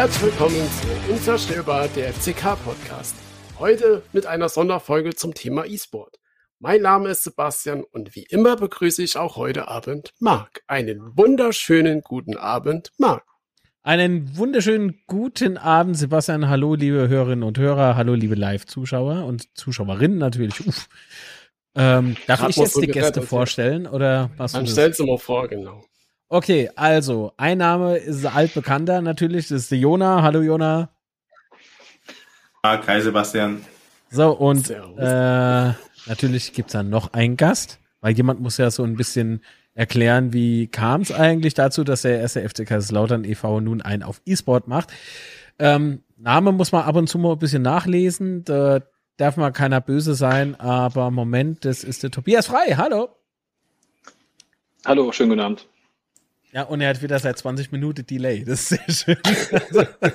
Herzlich willkommen zu Unzerstörbar, der FCK-Podcast. Heute mit einer Sonderfolge zum Thema E-Sport. Mein Name ist Sebastian und wie immer begrüße ich auch heute Abend Marc. Einen wunderschönen guten Abend, Marc. Einen wunderschönen guten Abend, Sebastian. Hallo, liebe Hörerinnen und Hörer. Hallo, liebe Live-Zuschauer und Zuschauerinnen natürlich. Uff. Ähm, darf Hat ich jetzt die Gäste vorstellen oder was? Dann stellst du mal vor, genau. Okay, also, ein Name ist altbekannter natürlich, das ist der Jona. Hallo Jona. Ah, Hi Sebastian. So, und äh, natürlich gibt's dann noch einen Gast, weil jemand muss ja so ein bisschen erklären, wie kam es eigentlich dazu, dass der erste FC Kaiserslautern e.V. nun einen auf E-Sport macht. Ähm, Name muss man ab und zu mal ein bisschen nachlesen, da darf mal keiner böse sein, aber Moment, das ist der Tobias Frei. Hallo. Hallo, schönen guten Abend. Ja, und er hat wieder seit 20 Minuten Delay. Das ist sehr schön.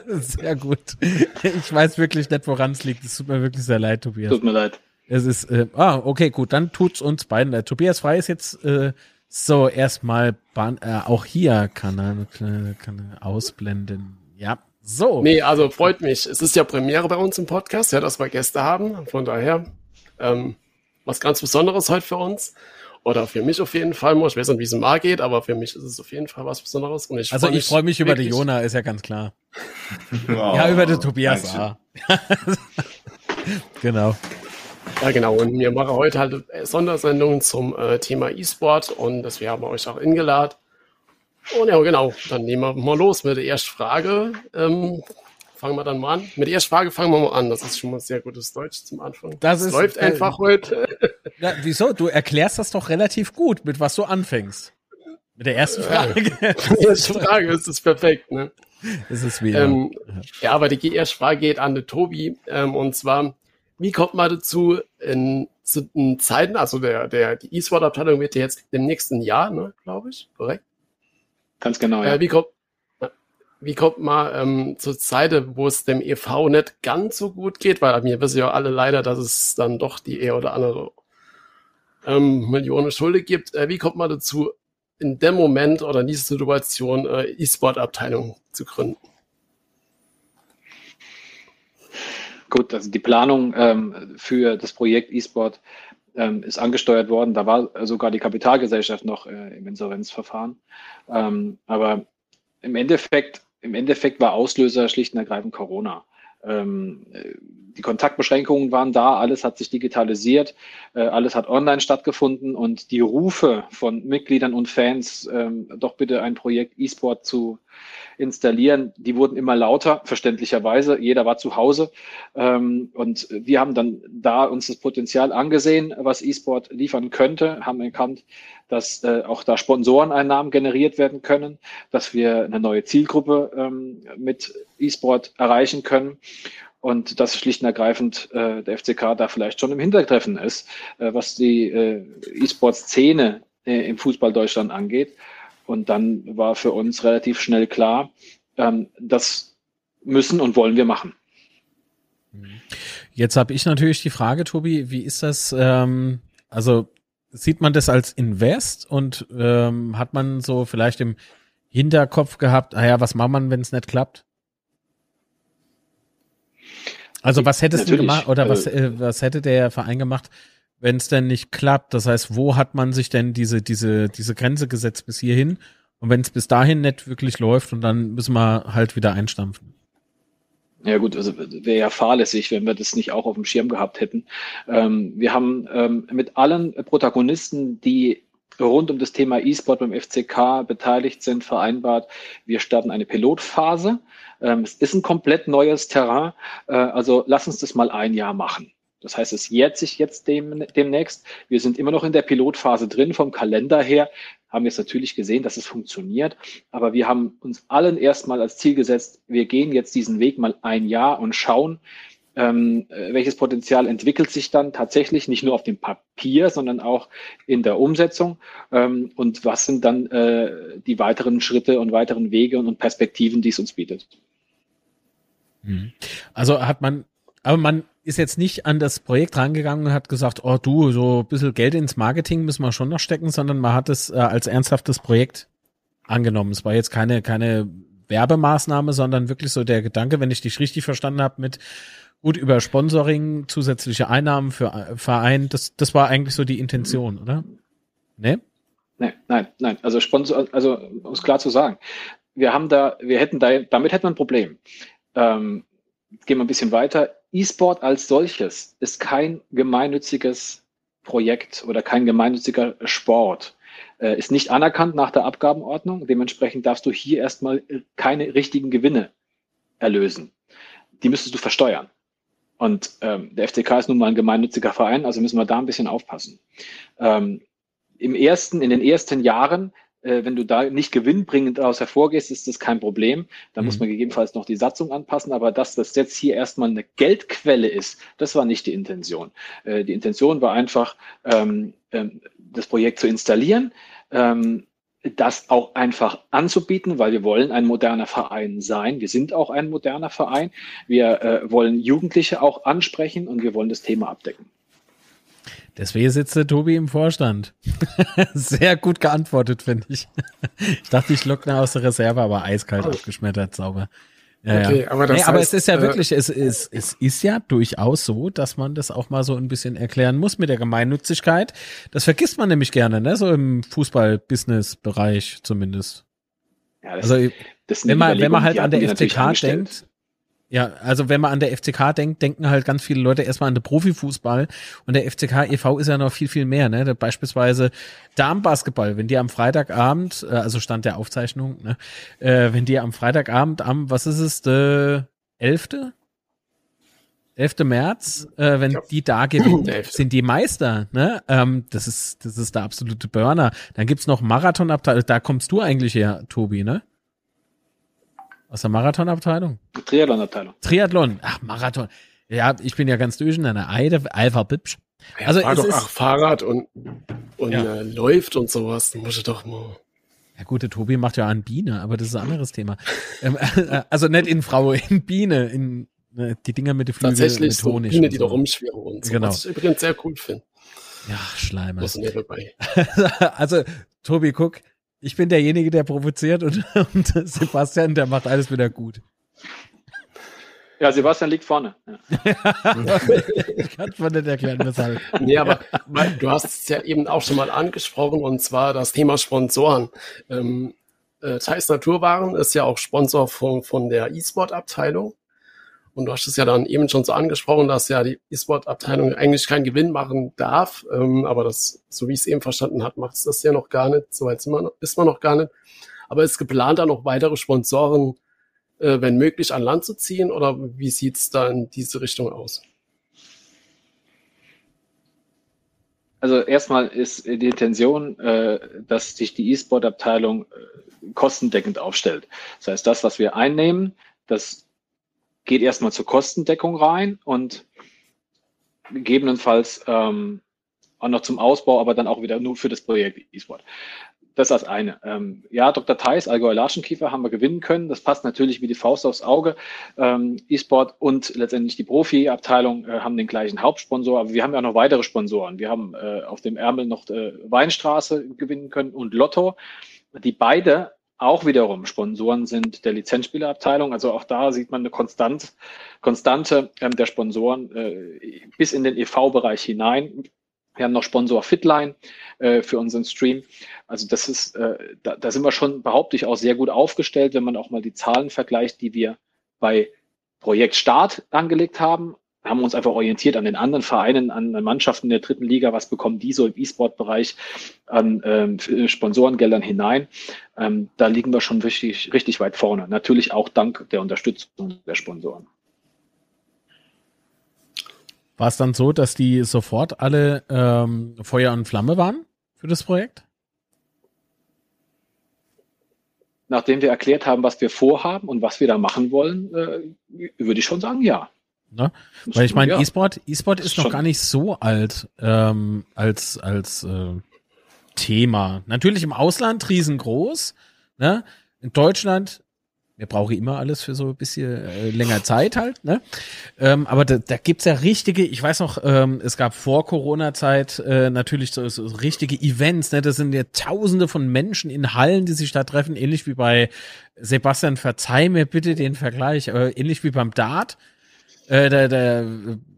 Sehr gut. Ich weiß wirklich nicht, woran es liegt. Es tut mir wirklich sehr leid, Tobias. Tut mir leid. Es ist, äh, ah, okay, gut, dann tut's uns beiden leid. Tobias Frei ist jetzt äh, so erstmal äh, auch hier kann er, kann er ausblenden. Ja, so. Nee, also freut mich. Es ist ja Premiere bei uns im Podcast, ja, dass wir Gäste haben. Von daher ähm, was ganz Besonderes heute für uns. Oder für mich auf jeden Fall. Ich weiß nicht, wie es mal geht, aber für mich ist es auf jeden Fall was Besonderes. Und ich also freu ich freue mich über die Jona, ist ja ganz klar. Oh, ja, über den Tobias A. genau. Ja, genau. Und wir machen heute halt Sondersendungen zum äh, Thema E-Sport und das wir haben euch auch eingeladen. Und ja, genau. Dann nehmen wir mal los mit der ersten Frage. Ähm, fangen wir dann mal an. Mit der ersten Frage fangen wir mal an. Das ist schon mal sehr gutes Deutsch zum Anfang. Das, das ist, läuft äh, einfach heute. Ja, wieso? Du erklärst das doch relativ gut, mit was du anfängst. Mit der ersten Frage. die erste Frage ist es perfekt, ne? Ist es wieder. Ähm, ja, aber die erste Frage geht an den Tobi. Ähm, und zwar, wie kommt man dazu, in, in Zeiten, also der, der, die E-Sport-Abteilung wird ja jetzt im nächsten Jahr, ne, glaube ich, korrekt? Ganz genau, ja. Äh, wie kommt, wie kommt man ähm, zur Zeit, wo es dem EV nicht ganz so gut geht, weil mir wissen ja alle leider, dass es dann doch die eher oder andere ähm, Millionen Schulde gibt. Äh, wie kommt man dazu, in dem Moment oder in dieser Situation äh, E-Sport-Abteilung zu gründen? Gut, also die Planung ähm, für das Projekt E-Sport ähm, ist angesteuert worden. Da war sogar die Kapitalgesellschaft noch äh, im Insolvenzverfahren. Ähm, aber im Endeffekt, im Endeffekt war Auslöser schlicht und ergreifend Corona. Ähm, die Kontaktbeschränkungen waren da, alles hat sich digitalisiert, äh, alles hat online stattgefunden und die Rufe von Mitgliedern und Fans, ähm, doch bitte ein Projekt E-Sport zu installieren, die wurden immer lauter, verständlicherweise. Jeder war zu Hause. Ähm, und wir haben dann da uns das Potenzial angesehen, was E-Sport liefern könnte, haben erkannt, dass äh, auch da Sponsoreneinnahmen generiert werden können, dass wir eine neue Zielgruppe ähm, mit E-Sport erreichen können und dass schlicht und ergreifend äh, der FCK da vielleicht schon im Hintertreffen ist, äh, was die äh, E-Sport-Szene äh, im Fußball Deutschland angeht. Und dann war für uns relativ schnell klar, ähm, das müssen und wollen wir machen. Jetzt habe ich natürlich die Frage, Tobi, wie ist das? Ähm, also sieht man das als Invest und ähm, hat man so vielleicht im Hinterkopf gehabt, naja, was macht man, wenn es nicht klappt? Also was hättest Natürlich, du gemacht oder was, äh, was hätte der Verein gemacht, wenn es denn nicht klappt? Das heißt, wo hat man sich denn diese, diese, diese Grenze gesetzt bis hierhin? Und wenn es bis dahin nicht wirklich läuft und dann müssen wir halt wieder einstampfen. Ja gut, also wäre ja fahrlässig, wenn wir das nicht auch auf dem Schirm gehabt hätten. Ähm, wir haben ähm, mit allen Protagonisten, die rund um das Thema E-Sport beim FCK beteiligt sind, vereinbart, wir starten eine Pilotphase. Ähm, es ist ein komplett neues Terrain, äh, also lass uns das mal ein Jahr machen. Das heißt, es jährt sich jetzt dem, demnächst. Wir sind immer noch in der Pilotphase drin. Vom Kalender her haben es natürlich gesehen, dass es funktioniert. Aber wir haben uns allen erstmal als Ziel gesetzt, wir gehen jetzt diesen Weg mal ein Jahr und schauen, ähm, welches Potenzial entwickelt sich dann tatsächlich nicht nur auf dem Papier, sondern auch in der Umsetzung ähm, und was sind dann äh, die weiteren Schritte und weiteren Wege und Perspektiven, die es uns bietet. Mhm. Also hat man, aber man ist jetzt nicht an das Projekt rangegangen und hat gesagt, oh du, so ein bisschen Geld ins Marketing müssen wir schon noch stecken, sondern man hat es äh, als ernsthaftes Projekt angenommen. Es war jetzt keine, keine Werbemaßnahme, sondern wirklich so der Gedanke, wenn ich dich richtig verstanden habe, mit gut über Sponsoring, zusätzliche Einnahmen für äh, Verein, das, das war eigentlich so die Intention, oder? Ne? Nein, nein, nein. Also Sponsor, also um es klar zu sagen, wir haben da, wir hätten da, damit hätten wir ein Problem. Ähm, gehen wir ein bisschen weiter. E-Sport als solches ist kein gemeinnütziges Projekt oder kein gemeinnütziger Sport. Äh, ist nicht anerkannt nach der Abgabenordnung. Dementsprechend darfst du hier erstmal keine richtigen Gewinne erlösen. Die müsstest du versteuern. Und ähm, der FCK ist nun mal ein gemeinnütziger Verein, also müssen wir da ein bisschen aufpassen. Ähm, Im ersten, in den ersten Jahren wenn du da nicht gewinnbringend daraus hervorgehst, ist das kein Problem. Da mhm. muss man gegebenenfalls noch die Satzung anpassen. Aber dass das jetzt hier erstmal eine Geldquelle ist, das war nicht die Intention. Äh, die Intention war einfach, ähm, ähm, das Projekt zu installieren. Ähm, das auch einfach anzubieten, weil wir wollen ein moderner Verein sein. Wir sind auch ein moderner Verein. Wir äh, wollen Jugendliche auch ansprechen und wir wollen das Thema abdecken. Deswegen sitzt der Tobi im Vorstand. Sehr gut geantwortet, finde ich. ich dachte, ich lockne aus der Reserve, aber eiskalt oh. abgeschmettert, sauber. Ja, okay, ja. aber, das nee, heißt, aber es ist ja äh, wirklich, es ist, es ist ja durchaus so, dass man das auch mal so ein bisschen erklären muss mit der Gemeinnützigkeit. Das vergisst man nämlich gerne, ne? So im Fußball-Business-Bereich zumindest. Ja, das, also, das wenn man, wenn man halt an der FCK denkt, ja, also wenn man an der FCK denkt, denken halt ganz viele Leute erstmal an den Profifußball und der FCK e.V. ist ja noch viel, viel mehr, ne? Beispielsweise Darmbasketball, wenn die am Freitagabend, äh, also Stand der Aufzeichnung, ne? Äh, wenn die am Freitagabend am, was ist es, der 11. 11. März, äh, wenn die da gewinnen, sind die Meister, ne? Ähm, das ist, das ist der absolute Burner. Dann gibt's noch Marathonabteilung, da kommst du eigentlich her, Tobi, ne? Aus der Marathonabteilung? Triathlon-Abteilung. Triathlon. Ach, Marathon. Ja, ich bin ja ganz durcheinander. Eide, Alpha Bipsch. Ja, also fahr doch, ach, Fahrrad und, und ja. äh, läuft und sowas. Dann muss ich doch mal. Ja gut, der Tobi macht ja an Biene, aber das ist ein anderes Thema. Ähm, äh, also nicht in Frau, in Biene, in äh, die Dinger mit den Flügeln Tatsächlich mit Honig. So Biene, die da rumschwirren und so. Genau. Was ich übrigens sehr cool finde. Ja, Schleimer. also, Tobi, guck, ich bin derjenige, der provoziert und, und Sebastian, der macht alles wieder gut. Ja, Sebastian liegt vorne. Ja. ich kann es mir nicht erklären, weshalb. Nee, aber du hast es ja eben auch schon mal angesprochen und zwar das Thema Sponsoren. Ähm, äh, Thais Naturwaren ist ja auch Sponsor von, von der E-Sport-Abteilung. Und du hast es ja dann eben schon so angesprochen, dass ja die E-Sport-Abteilung eigentlich keinen Gewinn machen darf. Ähm, aber das, so wie ich es eben verstanden habe, macht es das ja noch gar nicht. So weit ist man, noch gar nicht. Aber ist geplant, da noch weitere Sponsoren, äh, wenn möglich, an Land zu ziehen? Oder wie sieht's da in diese Richtung aus? Also erstmal ist die Intention, äh, dass sich die E-Sport-Abteilung äh, kostendeckend aufstellt. Das heißt, das, was wir einnehmen, das geht erstmal zur Kostendeckung rein und gegebenenfalls ähm, auch noch zum Ausbau, aber dann auch wieder nur für das Projekt E-Sport. Das ist das eine. Ähm, ja, Dr. Theis, Allgäuer Larschenkiefer haben wir gewinnen können. Das passt natürlich wie die Faust aufs Auge. Ähm, E-Sport und letztendlich die Profi-Abteilung äh, haben den gleichen Hauptsponsor, aber wir haben ja noch weitere Sponsoren. Wir haben äh, auf dem Ärmel noch äh, Weinstraße gewinnen können und Lotto, die beide auch wiederum Sponsoren sind der Lizenzspielerabteilung. Also auch da sieht man eine Konstant, Konstante ähm, der Sponsoren äh, bis in den EV-Bereich hinein. Wir haben noch Sponsor Fitline äh, für unseren Stream. Also das ist, äh, da, da sind wir schon, behaupte ich, auch sehr gut aufgestellt, wenn man auch mal die Zahlen vergleicht, die wir bei Projekt Start angelegt haben haben uns einfach orientiert an den anderen Vereinen, an Mannschaften der dritten Liga, was bekommen die so im E-Sport-Bereich an ähm, Sponsorengeldern hinein. Ähm, da liegen wir schon richtig, richtig weit vorne. Natürlich auch dank der Unterstützung der Sponsoren. War es dann so, dass die sofort alle ähm, Feuer und Flamme waren für das Projekt? Nachdem wir erklärt haben, was wir vorhaben und was wir da machen wollen, äh, würde ich schon sagen, ja. Ne? Weil ich meine, ja. E-Sport, E-Sport ist, ist noch gar nicht so alt ähm, als als äh, Thema. Natürlich im Ausland riesengroß. Ne? In Deutschland mir brauche immer alles für so ein bisschen äh, länger Zeit halt, ne? Ähm, aber da, da gibt's ja richtige, ich weiß noch, ähm, es gab vor Corona-Zeit äh, natürlich so, so richtige Events, ne? Das sind ja tausende von Menschen in Hallen, die sich da treffen, ähnlich wie bei Sebastian, verzeih mir bitte den Vergleich, äh, ähnlich wie beim Dart. Äh, da, da,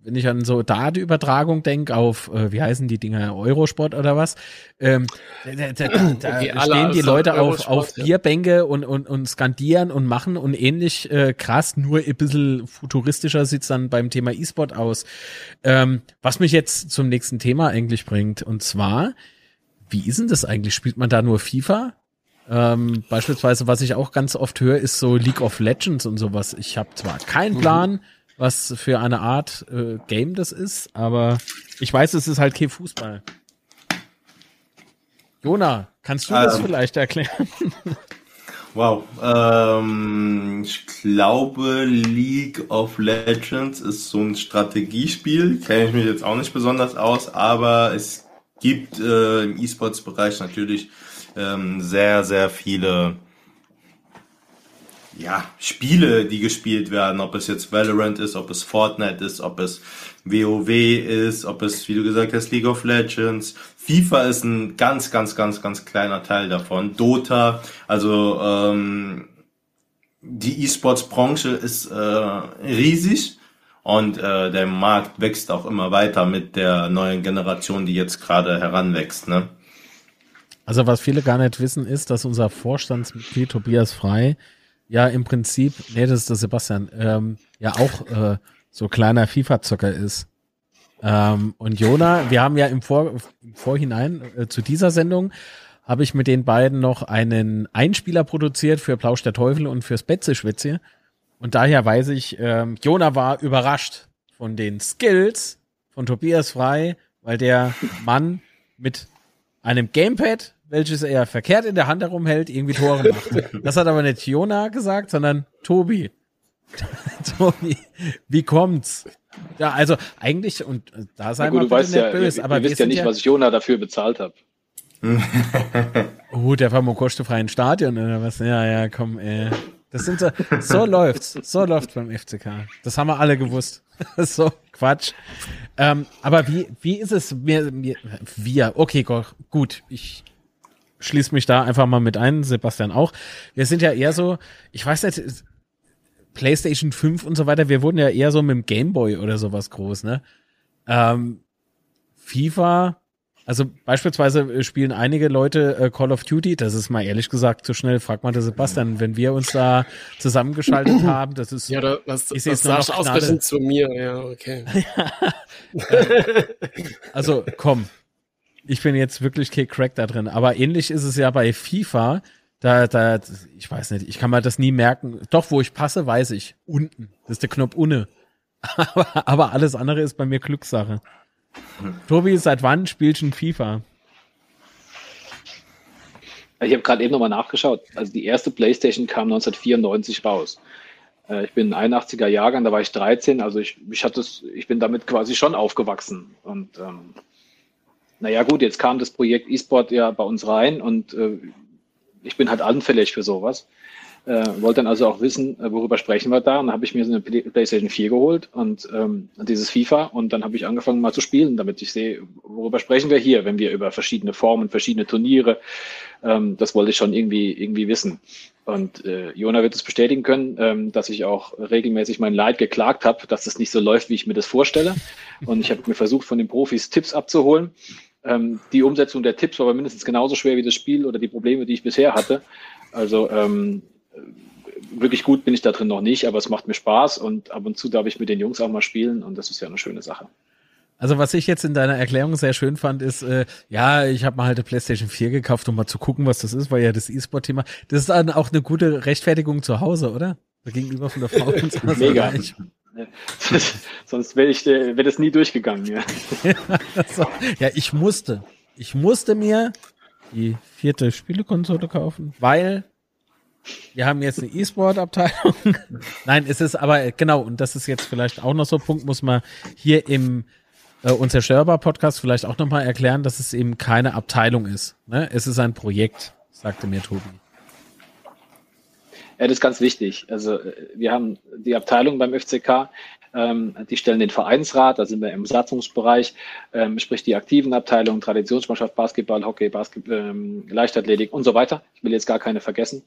wenn ich an so Dart-Übertragung denke auf, äh, wie heißen die Dinger, Eurosport oder was, ähm, da, da, da okay, stehen die Leute auf, auf ja. Bierbänke und, und, und skandieren und machen und ähnlich äh, krass, nur ein bisschen futuristischer sieht's dann beim Thema E-Sport aus. Ähm, was mich jetzt zum nächsten Thema eigentlich bringt, und zwar, wie ist denn das eigentlich? Spielt man da nur FIFA? Ähm, beispielsweise, was ich auch ganz oft höre, ist so League of Legends und sowas. Ich habe zwar keinen mhm. Plan, mhm was für eine Art äh, Game das ist, aber ich weiß, es ist halt kein Fußball. Jona, kannst du ähm, das vielleicht erklären? Wow. Ähm, ich glaube, League of Legends ist so ein Strategiespiel. Kenne ich mich jetzt auch nicht besonders aus, aber es gibt äh, im E-Sports-Bereich natürlich ähm, sehr, sehr viele ja, Spiele, die gespielt werden, ob es jetzt Valorant ist, ob es Fortnite ist, ob es WoW ist, ob es, wie du gesagt hast, League of Legends. FIFA ist ein ganz, ganz, ganz, ganz kleiner Teil davon. Dota, also ähm, die E-Sports-Branche ist äh, riesig und äh, der Markt wächst auch immer weiter mit der neuen Generation, die jetzt gerade heranwächst. Ne? Also was viele gar nicht wissen, ist, dass unser Vorstandsmitglied Tobias Frei ja im Prinzip, nee, das ist der Sebastian, ähm, ja auch äh, so kleiner FIFA-Zocker ist. Ähm, und Jona, wir haben ja im, Vor im Vorhinein äh, zu dieser Sendung, habe ich mit den beiden noch einen Einspieler produziert für Plausch der Teufel und fürs Betze-Schwitze. Und daher weiß ich, ähm, Jona war überrascht von den Skills von Tobias Frei, weil der Mann mit einem Gamepad welches er verkehrt in der Hand herumhält, irgendwie Tore macht. Das hat aber nicht Jona gesagt, sondern Tobi. Tobi, wie kommt's? Ja, also eigentlich, und da sei mal bitte nicht ja, böse, aber ihr wisst ja nicht, ja, was ich Jona dafür bezahlt habe. oh, der war im kostenfreien Stadion oder was? Ja, ja, komm, ey. Das sind so, so läuft's, so läuft's beim FCK. Das haben wir alle gewusst. so, Quatsch. Ähm, aber wie, wie ist es mir, mir, wir, okay, gut, ich, schließe mich da einfach mal mit ein, Sebastian auch. Wir sind ja eher so, ich weiß nicht, PlayStation 5 und so weiter, wir wurden ja eher so mit dem Gameboy oder sowas groß, ne? Ähm, FIFA, also beispielsweise spielen einige Leute äh, Call of Duty, das ist mal ehrlich gesagt zu schnell, fragt mal der Sebastian, wenn wir uns da zusammengeschaltet haben, das ist, ja, da, das, ich das sagst ausgerechnet zu mir, ja, okay. also komm, ich bin jetzt wirklich kein Crack da drin. Aber ähnlich ist es ja bei FIFA. Da, da, ich weiß nicht, ich kann mir das nie merken. Doch, wo ich passe, weiß ich. Unten. Das ist der Knopf unne. aber, aber alles andere ist bei mir Glückssache. Tobi, seit wann spielst du FIFA? Ich habe gerade eben nochmal nachgeschaut. Also die erste PlayStation kam 1994 raus. Äh, ich bin ein 81er Jahrgang, da war ich 13, also ich, ich, hatte ich bin damit quasi schon aufgewachsen. Und ähm, naja gut, jetzt kam das Projekt E-Sport ja bei uns rein und äh, ich bin halt anfällig für sowas. Äh, wollte dann also auch wissen, äh, worüber sprechen wir da. Und dann habe ich mir so eine PlayStation 4 geholt und ähm, dieses FIFA und dann habe ich angefangen mal zu spielen, damit ich sehe, worüber sprechen wir hier, wenn wir über verschiedene Formen, verschiedene Turniere, ähm, das wollte ich schon irgendwie, irgendwie wissen. Und äh, Jona wird es bestätigen können, ähm, dass ich auch regelmäßig mein Leid geklagt habe, dass es nicht so läuft, wie ich mir das vorstelle. Und ich habe mir versucht, von den Profis Tipps abzuholen. Ähm, die Umsetzung der Tipps war aber mindestens genauso schwer wie das Spiel oder die Probleme, die ich bisher hatte. Also ähm, wirklich gut bin ich da drin noch nicht, aber es macht mir Spaß und ab und zu darf ich mit den Jungs auch mal spielen und das ist ja eine schöne Sache. Also was ich jetzt in deiner Erklärung sehr schön fand, ist, äh, ja, ich habe mal halt eine PlayStation 4 gekauft, um mal zu gucken, was das ist, weil ja das E-Sport-Thema, das ist dann auch eine gute Rechtfertigung zu Hause, oder? Gegenüber von der Frau. Mega. Sonst wäre ich, wäre das nie durchgegangen. Ja. ja, ich musste. Ich musste mir die vierte Spielekonsole kaufen, weil wir haben jetzt eine E-Sport-Abteilung. Nein, es ist aber, genau, und das ist jetzt vielleicht auch noch so ein Punkt, muss man hier im äh, Unzerstörbar-Podcast vielleicht auch nochmal erklären, dass es eben keine Abteilung ist. Ne? Es ist ein Projekt, sagte mir Tobi. Ja, das ist ganz wichtig. Also wir haben die Abteilung beim FCK, ähm, die stellen den Vereinsrat, da sind wir im Satzungsbereich, ähm, sprich die aktiven Abteilungen, Traditionsmannschaft, Basketball, Hockey, Basketball, ähm, Leichtathletik und so weiter. Ich will jetzt gar keine vergessen.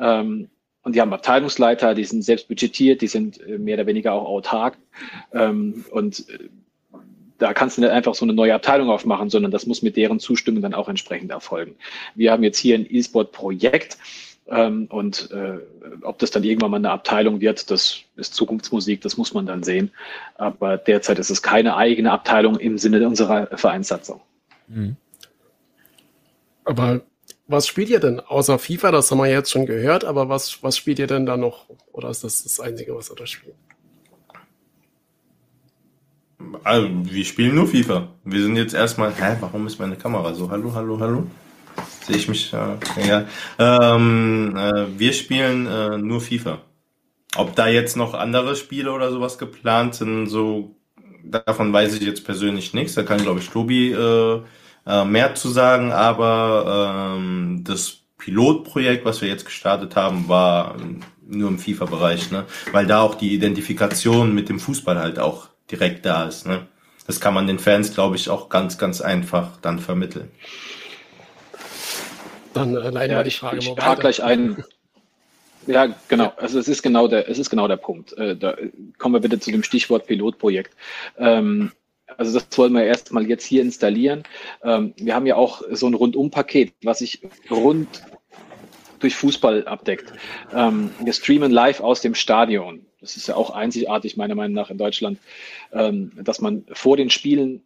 Ähm, und die haben Abteilungsleiter, die sind selbst budgetiert, die sind äh, mehr oder weniger auch autark. Ähm, und äh, da kannst du nicht einfach so eine neue Abteilung aufmachen, sondern das muss mit deren Zustimmung dann auch entsprechend erfolgen. Wir haben jetzt hier ein E-Sport-Projekt und äh, ob das dann irgendwann mal eine Abteilung wird, das ist Zukunftsmusik, das muss man dann sehen. Aber derzeit ist es keine eigene Abteilung im Sinne unserer Vereinssatzung. Mhm. Aber was spielt ihr denn außer FIFA? Das haben wir jetzt schon gehört, aber was, was spielt ihr denn da noch? Oder ist das das Einzige, was ihr da spielt? Also, wir spielen nur FIFA. Wir sind jetzt erstmal, hä, warum ist meine Kamera so? Hallo, hallo, hallo? Sehe ich mich, äh, ja. Ähm, äh, wir spielen äh, nur FIFA. Ob da jetzt noch andere Spiele oder sowas geplant sind, so davon weiß ich jetzt persönlich nichts. Da kann, glaube ich, Tobi äh, äh, mehr zu sagen, aber ähm, das Pilotprojekt, was wir jetzt gestartet haben, war nur im FIFA-Bereich, ne? Weil da auch die Identifikation mit dem Fußball halt auch direkt da ist. Ne? Das kann man den Fans, glaube ich, auch ganz, ganz einfach dann vermitteln. Dann äh, leite ja, die Frage ich, mal gleich ein. Ja, genau. Also es ist genau der, es ist genau der Punkt. Äh, da kommen wir bitte zu dem Stichwort Pilotprojekt. Ähm, also das wollen wir erstmal jetzt hier installieren. Ähm, wir haben ja auch so ein Rundumpaket, was sich rund durch Fußball abdeckt. Ähm, wir streamen live aus dem Stadion. Das ist ja auch einzigartig, meiner Meinung nach, in Deutschland, ähm, dass man vor den Spielen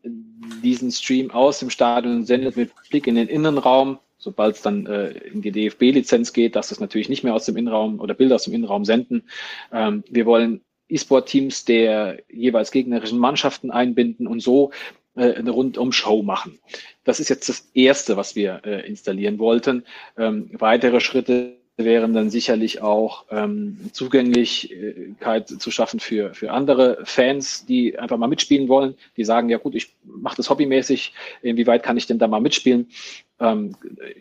diesen Stream aus dem Stadion sendet mit Blick in den Innenraum. Sobald es dann äh, in die DFB-Lizenz geht, dass das natürlich nicht mehr aus dem Innenraum oder Bilder aus dem Innenraum senden. Ähm, wir wollen E-Sport-Teams der jeweils gegnerischen Mannschaften einbinden und so äh, eine Rundum-Show machen. Das ist jetzt das Erste, was wir äh, installieren wollten. Ähm, weitere Schritte wären dann sicherlich auch ähm, Zugänglichkeit zu schaffen für, für andere Fans, die einfach mal mitspielen wollen, die sagen, ja gut, ich mache das hobbymäßig, inwieweit kann ich denn da mal mitspielen? Ähm,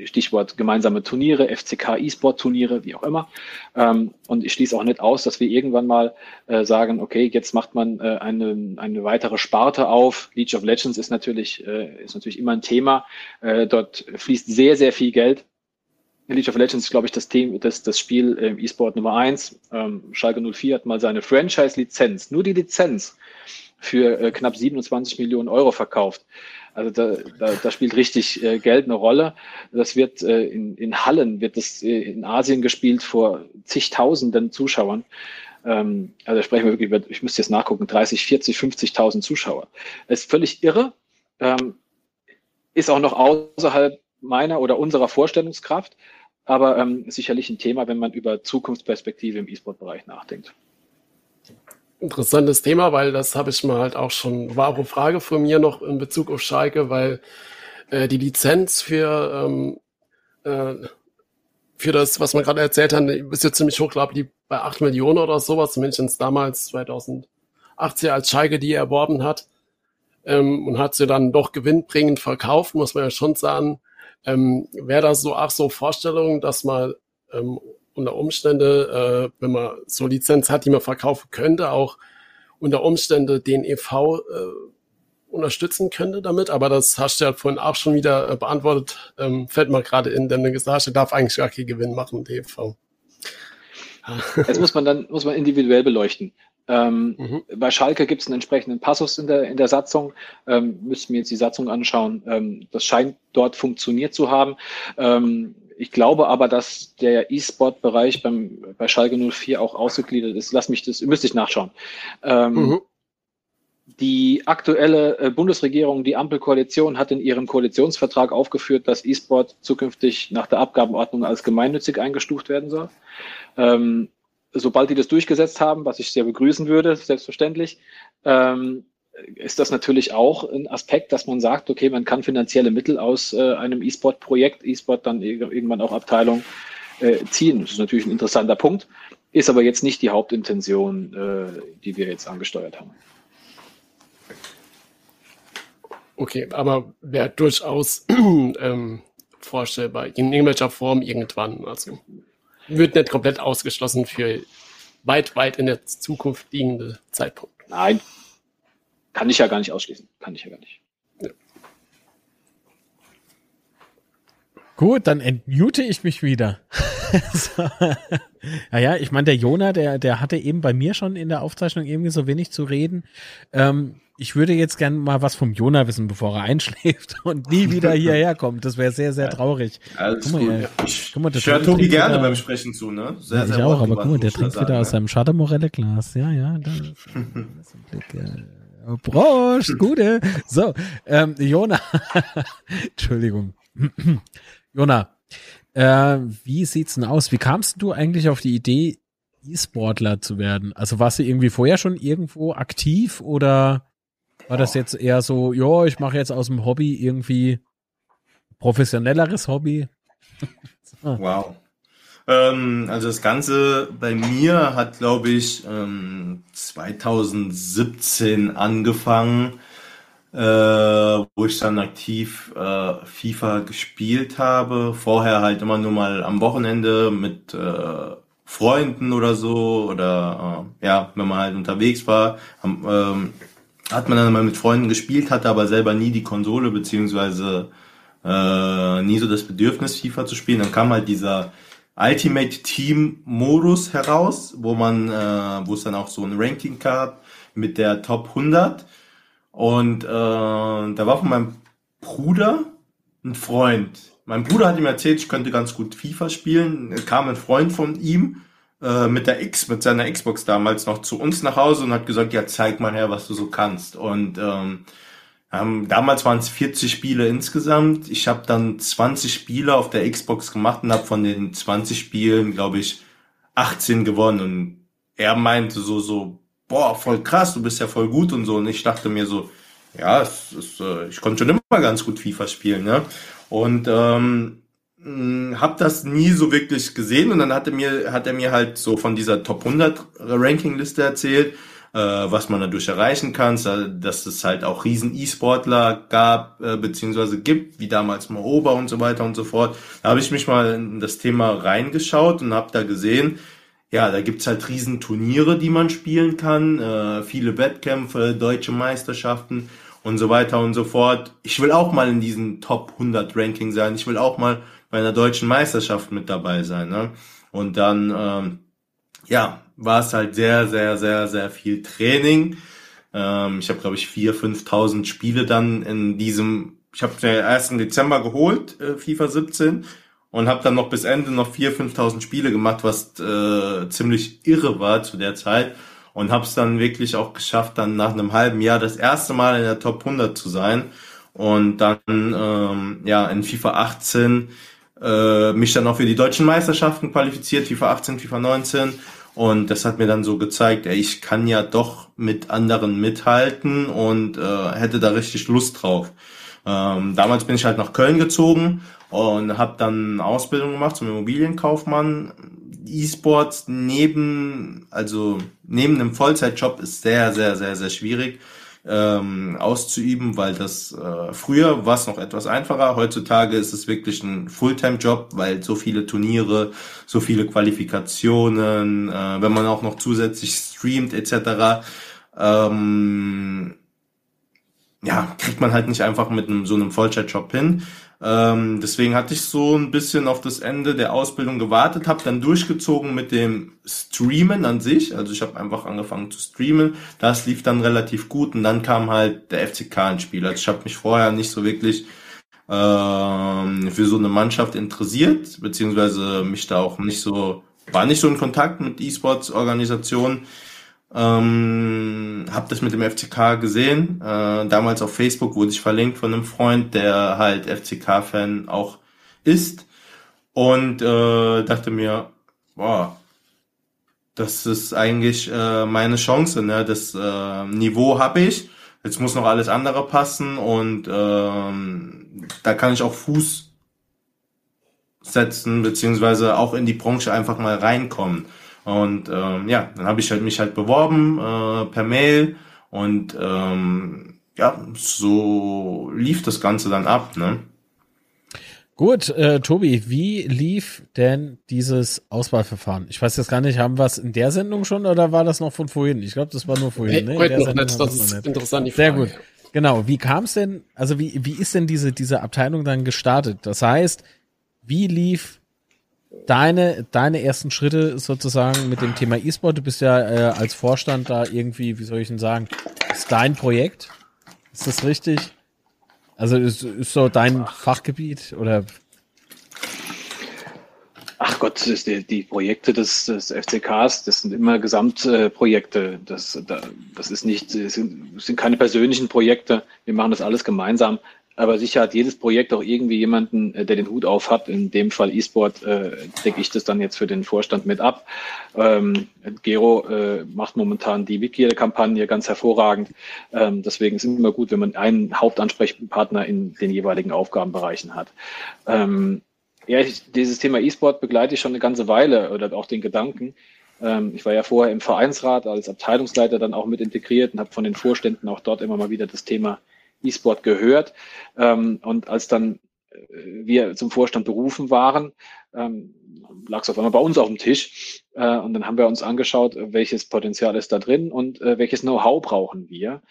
Stichwort gemeinsame Turniere, FCK E-Sport-Turniere, wie auch immer. Ähm, und ich schließe auch nicht aus, dass wir irgendwann mal äh, sagen, okay, jetzt macht man äh, eine, eine weitere Sparte auf. League of Legends ist natürlich, äh, ist natürlich immer ein Thema. Äh, dort fließt sehr, sehr viel Geld League of Legends ist, glaube ich, das, Team, das, das Spiel im E-Sport Nummer eins. Ähm, Schalke 04 hat mal seine Franchise-Lizenz, nur die Lizenz, für äh, knapp 27 Millionen Euro verkauft. Also da, da, da spielt richtig äh, Geld eine Rolle. Das wird äh, in, in Hallen, wird das äh, in Asien gespielt vor zigtausenden Zuschauern. Ähm, also sprechen wir wirklich über, ich müsste jetzt nachgucken, 30, 40, 50.000 Zuschauer. Das ist völlig irre. Ähm, ist auch noch außerhalb meiner oder unserer Vorstellungskraft aber ähm, sicherlich ein Thema, wenn man über Zukunftsperspektive im E-Sport-Bereich nachdenkt. Interessantes Thema, weil das habe ich mal halt auch schon, war auch eine Frage von mir noch in Bezug auf Schalke, weil äh, die Lizenz für, ähm, äh, für das, was man gerade erzählt hat, ist jetzt ziemlich hoch, glaube ich, bei 8 Millionen oder sowas, zumindest damals 2018, als Schalke die erworben hat ähm, und hat sie dann doch gewinnbringend verkauft, muss man ja schon sagen. Ähm, Wäre das so, ach so Vorstellung, dass man ähm, unter Umstände, äh, wenn man so Lizenz hat, die man verkaufen könnte, auch unter Umstände den EV äh, unterstützen könnte damit, aber das hast du ja vorhin auch schon wieder äh, beantwortet, ähm, fällt mir gerade in, denn eine Gesellschaft darf eigentlich gar keinen Gewinn machen, der EV. Das muss man dann, muss man individuell beleuchten. Ähm, mhm. Bei Schalke gibt es einen entsprechenden Passus in der, in der Satzung. Ähm, müssten wir jetzt die Satzung anschauen. Ähm, das scheint dort funktioniert zu haben. Ähm, ich glaube aber, dass der E-Sport-Bereich beim, bei Schalke 04 auch ausgegliedert ist. Lass mich das, müsste ich nachschauen. Ähm, mhm. Die aktuelle äh, Bundesregierung, die Ampelkoalition, hat in ihrem Koalitionsvertrag aufgeführt, dass E-Sport zukünftig nach der Abgabenordnung als gemeinnützig eingestuft werden soll. Ähm, sobald die das durchgesetzt haben, was ich sehr begrüßen würde, selbstverständlich, ähm, ist das natürlich auch ein Aspekt, dass man sagt, okay, man kann finanzielle Mittel aus äh, einem E-Sport-Projekt, E-Sport dann irgendwann auch Abteilung äh, ziehen. Das ist natürlich ein interessanter Punkt, ist aber jetzt nicht die Hauptintention, äh, die wir jetzt angesteuert haben. Okay, aber wäre durchaus ähm, vorstellbar in irgendwelcher Form irgendwann. Also wird nicht komplett ausgeschlossen für weit, weit in der Zukunft liegende Zeitpunkt. Nein, kann ich ja gar nicht ausschließen. Kann ich ja gar nicht. Ja. Gut, dann entmute ich mich wieder. so. Naja, ich meine, der Jona, der, der hatte eben bei mir schon in der Aufzeichnung irgendwie so wenig zu reden. Ähm, ich würde jetzt gerne mal was vom Jona wissen, bevor er einschläft und nie wieder hierher kommt. Das wäre sehr, sehr traurig. Alles guck mal. Ich, guck mal, ich höre Tobi gerne wieder, beim Sprechen zu, ne? Sehr, ich sehr auch, aber guck mal, der trinkt wieder aus seinem Schademorelle-Glas. Ja, ja. Ja. Prost, gute. So, ähm, Jona. Entschuldigung. Jona, äh, wie sieht's denn aus? Wie kamst du eigentlich auf die Idee, E-Sportler zu werden? Also warst du irgendwie vorher schon irgendwo aktiv oder war das jetzt eher so, ja, ich mache jetzt aus dem Hobby irgendwie professionelleres Hobby? so. Wow. Ähm, also das Ganze bei mir hat, glaube ich, ähm, 2017 angefangen äh, wo ich dann aktiv äh, FIFA gespielt habe. Vorher halt immer nur mal am Wochenende mit äh, Freunden oder so oder äh, ja, wenn man halt unterwegs war, ähm, hat man dann mal mit Freunden gespielt, hatte aber selber nie die Konsole beziehungsweise äh, nie so das Bedürfnis FIFA zu spielen. Dann kam halt dieser Ultimate Team Modus heraus, wo man, äh, wo es dann auch so ein Ranking gab mit der Top 100 und äh, da war von meinem Bruder ein Freund. Mein Bruder hat ihm erzählt, ich könnte ganz gut FIFA spielen. Kam ein Freund von ihm äh, mit der X, mit seiner Xbox damals noch zu uns nach Hause und hat gesagt, ja, zeig mal her, was du so kannst. Und ähm, ähm, damals waren es 40 Spiele insgesamt. Ich habe dann 20 Spiele auf der Xbox gemacht und habe von den 20 Spielen, glaube ich, 18 gewonnen. Und er meinte so, so, boah, voll krass, du bist ja voll gut und so. Und ich dachte mir so, ja, es ist, äh, ich konnte schon immer ganz gut FIFA spielen, ne? Und ähm, habe das nie so wirklich gesehen und dann hat er mir hat er mir halt so von dieser Top 100 Ranking-Liste erzählt, äh, was man dadurch erreichen kann, dass es halt auch riesen E-Sportler gab äh, beziehungsweise gibt, wie damals Mooba und so weiter und so fort. Da habe ich mich mal in das Thema reingeschaut und habe da gesehen, ja, da gibt's halt riesen Turniere, die man spielen kann, äh, viele Wettkämpfe, deutsche Meisterschaften und so weiter und so fort. Ich will auch mal in diesen Top 100 Ranking sein. Ich will auch mal bei einer deutschen Meisterschaft mit dabei sein. Ne? Und dann, ähm, ja, war es halt sehr, sehr, sehr, sehr viel Training. Ähm, ich habe, glaube ich, 4.000, 5.000 Spiele dann in diesem, ich habe den 1. Dezember geholt, äh, FIFA 17 und habe dann noch bis Ende noch 4.000, 5.000 Spiele gemacht, was äh, ziemlich irre war zu der Zeit. Und habe es dann wirklich auch geschafft, dann nach einem halben Jahr das erste Mal in der Top 100 zu sein. Und dann ähm, ja in FIFA 18 äh, mich dann auch für die deutschen Meisterschaften qualifiziert, FIFA 18, FIFA 19 und das hat mir dann so gezeigt, ey, ich kann ja doch mit anderen mithalten und äh, hätte da richtig Lust drauf. Ähm, damals bin ich halt nach Köln gezogen und habe dann Ausbildung gemacht zum Immobilienkaufmann. E-Sports neben, also neben einem Vollzeitjob ist sehr, sehr, sehr, sehr schwierig ähm, auszuüben, weil das äh, früher war es noch etwas einfacher. Heutzutage ist es wirklich ein Fulltime-Job, weil so viele Turniere, so viele Qualifikationen, äh, wenn man auch noch zusätzlich streamt etc. Ähm, ja, kriegt man halt nicht einfach mit einem, so einem Vollzeitjob hin. Ähm, deswegen hatte ich so ein bisschen auf das Ende der Ausbildung gewartet, habe dann durchgezogen mit dem Streamen an sich. Also ich habe einfach angefangen zu streamen. Das lief dann relativ gut und dann kam halt der FCK ins Spiel. Also ich habe mich vorher nicht so wirklich ähm, für so eine Mannschaft interessiert, beziehungsweise mich da auch nicht so, war nicht so in Kontakt mit E-Sports-Organisationen. Ähm, hab das mit dem FCK gesehen. Äh, damals auf Facebook wurde ich verlinkt von einem Freund, der halt FCK-Fan auch ist. Und äh, dachte mir, boah, das ist eigentlich äh, meine Chance. Ne? Das äh, Niveau habe ich. Jetzt muss noch alles andere passen und ähm, da kann ich auch Fuß setzen, beziehungsweise auch in die Branche einfach mal reinkommen. Und ähm, ja, dann habe ich halt mich halt beworben äh, per Mail und ähm, ja, so lief das Ganze dann ab. Ne? Gut, äh, Tobi, wie lief denn dieses Auswahlverfahren? Ich weiß jetzt gar nicht, haben wir es in der Sendung schon oder war das noch von vorhin? Ich glaube, das war nur vorhin. Nee, ne? Heute noch nicht, das ist nicht. interessant. Die Frage. Sehr gut. Genau, wie kam es denn, also wie, wie ist denn diese, diese Abteilung dann gestartet? Das heißt, wie lief deine, deine ersten Schritte sozusagen mit dem Thema E-Sport? Du bist ja äh, als Vorstand da irgendwie, wie soll ich denn sagen, ist dein Projekt? Ist das richtig? Also ist, ist so dein Fachgebiet oder? Ach Gott, die, die Projekte des, des FCKs, das sind immer Gesamtprojekte. Das, das ist nicht, sind, das sind keine persönlichen Projekte. Wir machen das alles gemeinsam. Aber sicher hat jedes Projekt auch irgendwie jemanden, äh, der den Hut auf hat. In dem Fall E-Sport äh, decke ich das dann jetzt für den Vorstand mit ab. Ähm, Gero äh, macht momentan die Wiki-Kampagne ganz hervorragend. Ähm, deswegen ist es immer gut, wenn man einen Hauptansprechpartner in den jeweiligen Aufgabenbereichen hat. Ähm, ja, ich, dieses Thema E-Sport begleite ich schon eine ganze Weile oder auch den Gedanken. Ähm, ich war ja vorher im Vereinsrat als Abteilungsleiter dann auch mit integriert und habe von den Vorständen auch dort immer mal wieder das Thema E-Sport gehört. Ähm, und als dann äh, wir zum Vorstand berufen waren, ähm, lag es auf einmal bei uns auf dem Tisch. Äh, und dann haben wir uns angeschaut, welches Potenzial ist da drin und äh, welches Know-how brauchen wir.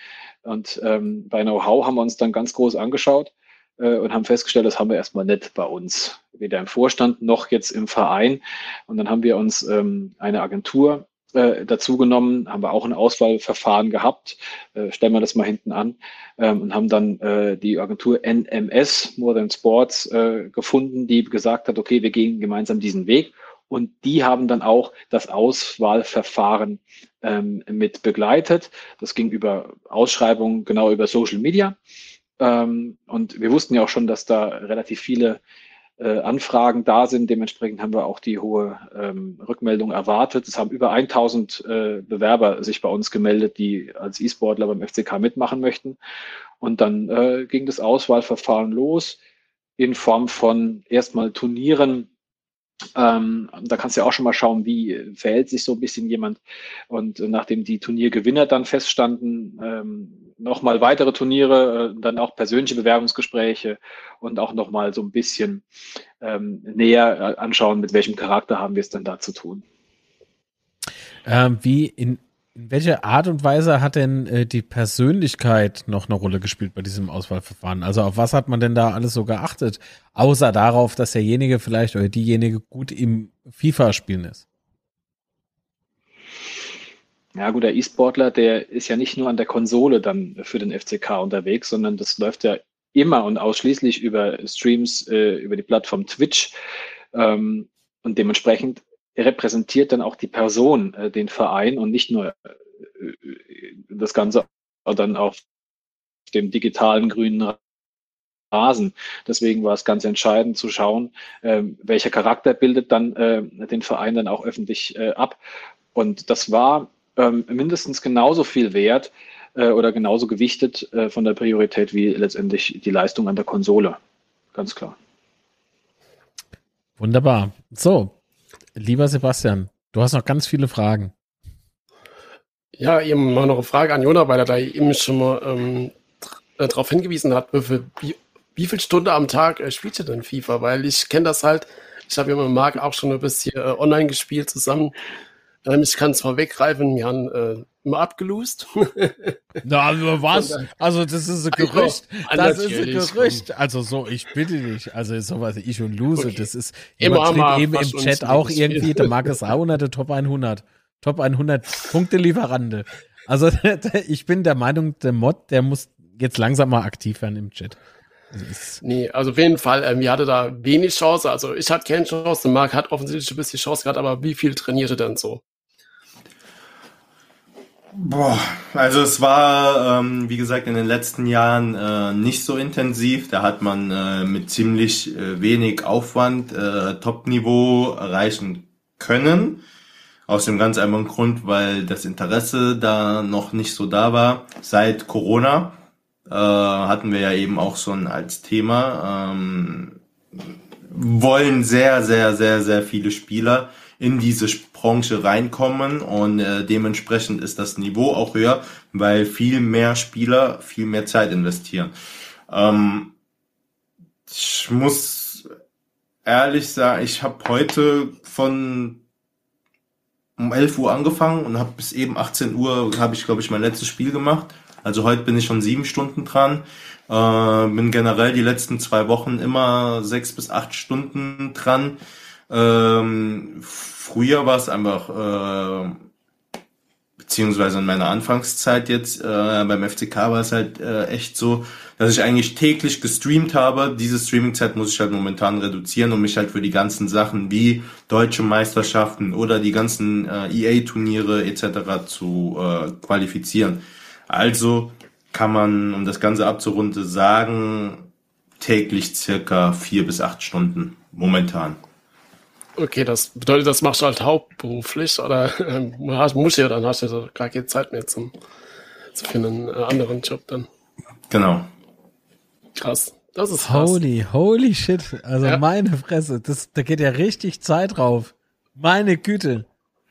Und ähm, bei Know-how haben wir uns dann ganz groß angeschaut äh, und haben festgestellt, das haben wir erstmal nicht bei uns, weder im Vorstand noch jetzt im Verein. Und dann haben wir uns ähm, eine Agentur äh, dazu genommen, haben wir auch ein Auswahlverfahren gehabt, äh, stellen wir das mal hinten an, ähm, und haben dann äh, die Agentur NMS, More Than Sports, äh, gefunden, die gesagt hat, okay, wir gehen gemeinsam diesen Weg. Und die haben dann auch das Auswahlverfahren ähm, mit begleitet. Das ging über Ausschreibungen, genau über Social Media. Ähm, und wir wussten ja auch schon, dass da relativ viele Anfragen da sind. Dementsprechend haben wir auch die hohe ähm, Rückmeldung erwartet. Es haben über 1000 äh, Bewerber sich bei uns gemeldet, die als E-Sportler beim FCK mitmachen möchten. Und dann äh, ging das Auswahlverfahren los in Form von erstmal Turnieren ähm, da kannst du ja auch schon mal schauen, wie verhält sich so ein bisschen jemand. Und äh, nachdem die Turniergewinner dann feststanden, ähm, nochmal weitere Turniere, äh, dann auch persönliche Bewerbungsgespräche und auch nochmal so ein bisschen ähm, näher äh, anschauen, mit welchem Charakter haben wir es denn da zu tun. Ähm, wie in in welcher Art und Weise hat denn äh, die Persönlichkeit noch eine Rolle gespielt bei diesem Auswahlverfahren? Also auf was hat man denn da alles so geachtet? Außer darauf, dass derjenige vielleicht oder diejenige gut im FIFA-Spielen ist. Ja gut, der E-Sportler, der ist ja nicht nur an der Konsole dann für den FCK unterwegs, sondern das läuft ja immer und ausschließlich über Streams, äh, über die Plattform Twitch. Ähm, und dementsprechend repräsentiert dann auch die Person äh, den Verein und nicht nur äh, das Ganze dann auf dem digitalen grünen Rasen. Deswegen war es ganz entscheidend zu schauen, äh, welcher Charakter bildet dann äh, den Verein dann auch öffentlich äh, ab. Und das war ähm, mindestens genauso viel wert äh, oder genauso gewichtet äh, von der Priorität wie letztendlich die Leistung an der Konsole. Ganz klar. Wunderbar. So, Lieber Sebastian, du hast noch ganz viele Fragen. Ja, eben mal noch eine Frage an Jona, weil er da eben schon mal ähm, äh, darauf hingewiesen hat, wie, wie, wie viel Stunde am Tag äh, spielt ihr denn FIFA? Weil ich kenne das halt, ich habe ja mit Marc auch schon ein bisschen äh, online gespielt zusammen. Ähm, ich kann zwar weggreifen, wir haben äh, immer abgelost. Na, also was? Also das ist ein Gerücht. Das ist ein Gerücht. Also so, ich bitte dich. Also sowas, ich und Lose, okay. das ist, immer schrieb eben im Chat auch irgendwie, der Markus Rauner, der Top 100. Top 100 Punkte-Lieferande. Also ich bin der Meinung, der Mod, der muss jetzt langsam mal aktiv werden im Chat. Nee, also auf jeden Fall, ähm, wir hatte da wenig Chance. Also ich hatte keine Chance, der Marc hat offensichtlich ein bisschen Chance gehabt, aber wie viel trainierte denn so? Boah, also es war, ähm, wie gesagt, in den letzten Jahren äh, nicht so intensiv. Da hat man äh, mit ziemlich äh, wenig Aufwand äh, Top-Niveau erreichen können. Aus dem ganz einfachen Grund, weil das Interesse da noch nicht so da war. Seit Corona äh, hatten wir ja eben auch schon als Thema. Ähm, wollen sehr, sehr, sehr, sehr viele Spieler in diese Branche reinkommen und äh, dementsprechend ist das Niveau auch höher, weil viel mehr Spieler viel mehr Zeit investieren. Ähm, ich muss ehrlich sagen, ich habe heute von um 11 Uhr angefangen und habe bis eben 18 Uhr habe ich, glaube ich, mein letztes Spiel gemacht. Also heute bin ich schon sieben Stunden dran. Äh, bin generell die letzten zwei Wochen immer sechs bis acht Stunden dran. Ähm, früher war es einfach, äh, beziehungsweise in meiner Anfangszeit jetzt äh, beim FCK war es halt äh, echt so, dass ich eigentlich täglich gestreamt habe. Diese Streamingzeit muss ich halt momentan reduzieren, um mich halt für die ganzen Sachen wie deutsche Meisterschaften oder die ganzen äh, EA-Turniere etc. zu äh, qualifizieren. Also kann man, um das Ganze abzurunden, sagen, täglich circa vier bis acht Stunden momentan. Okay, das bedeutet, das machst du halt hauptberuflich oder äh, musst du ja dann hast du gar keine Zeit mehr zum, für einen äh, anderen Job dann. Genau. Krass. Das ist krass. Holy, holy shit. Also ja. meine Fresse, das, da geht ja richtig Zeit drauf. Meine Güte.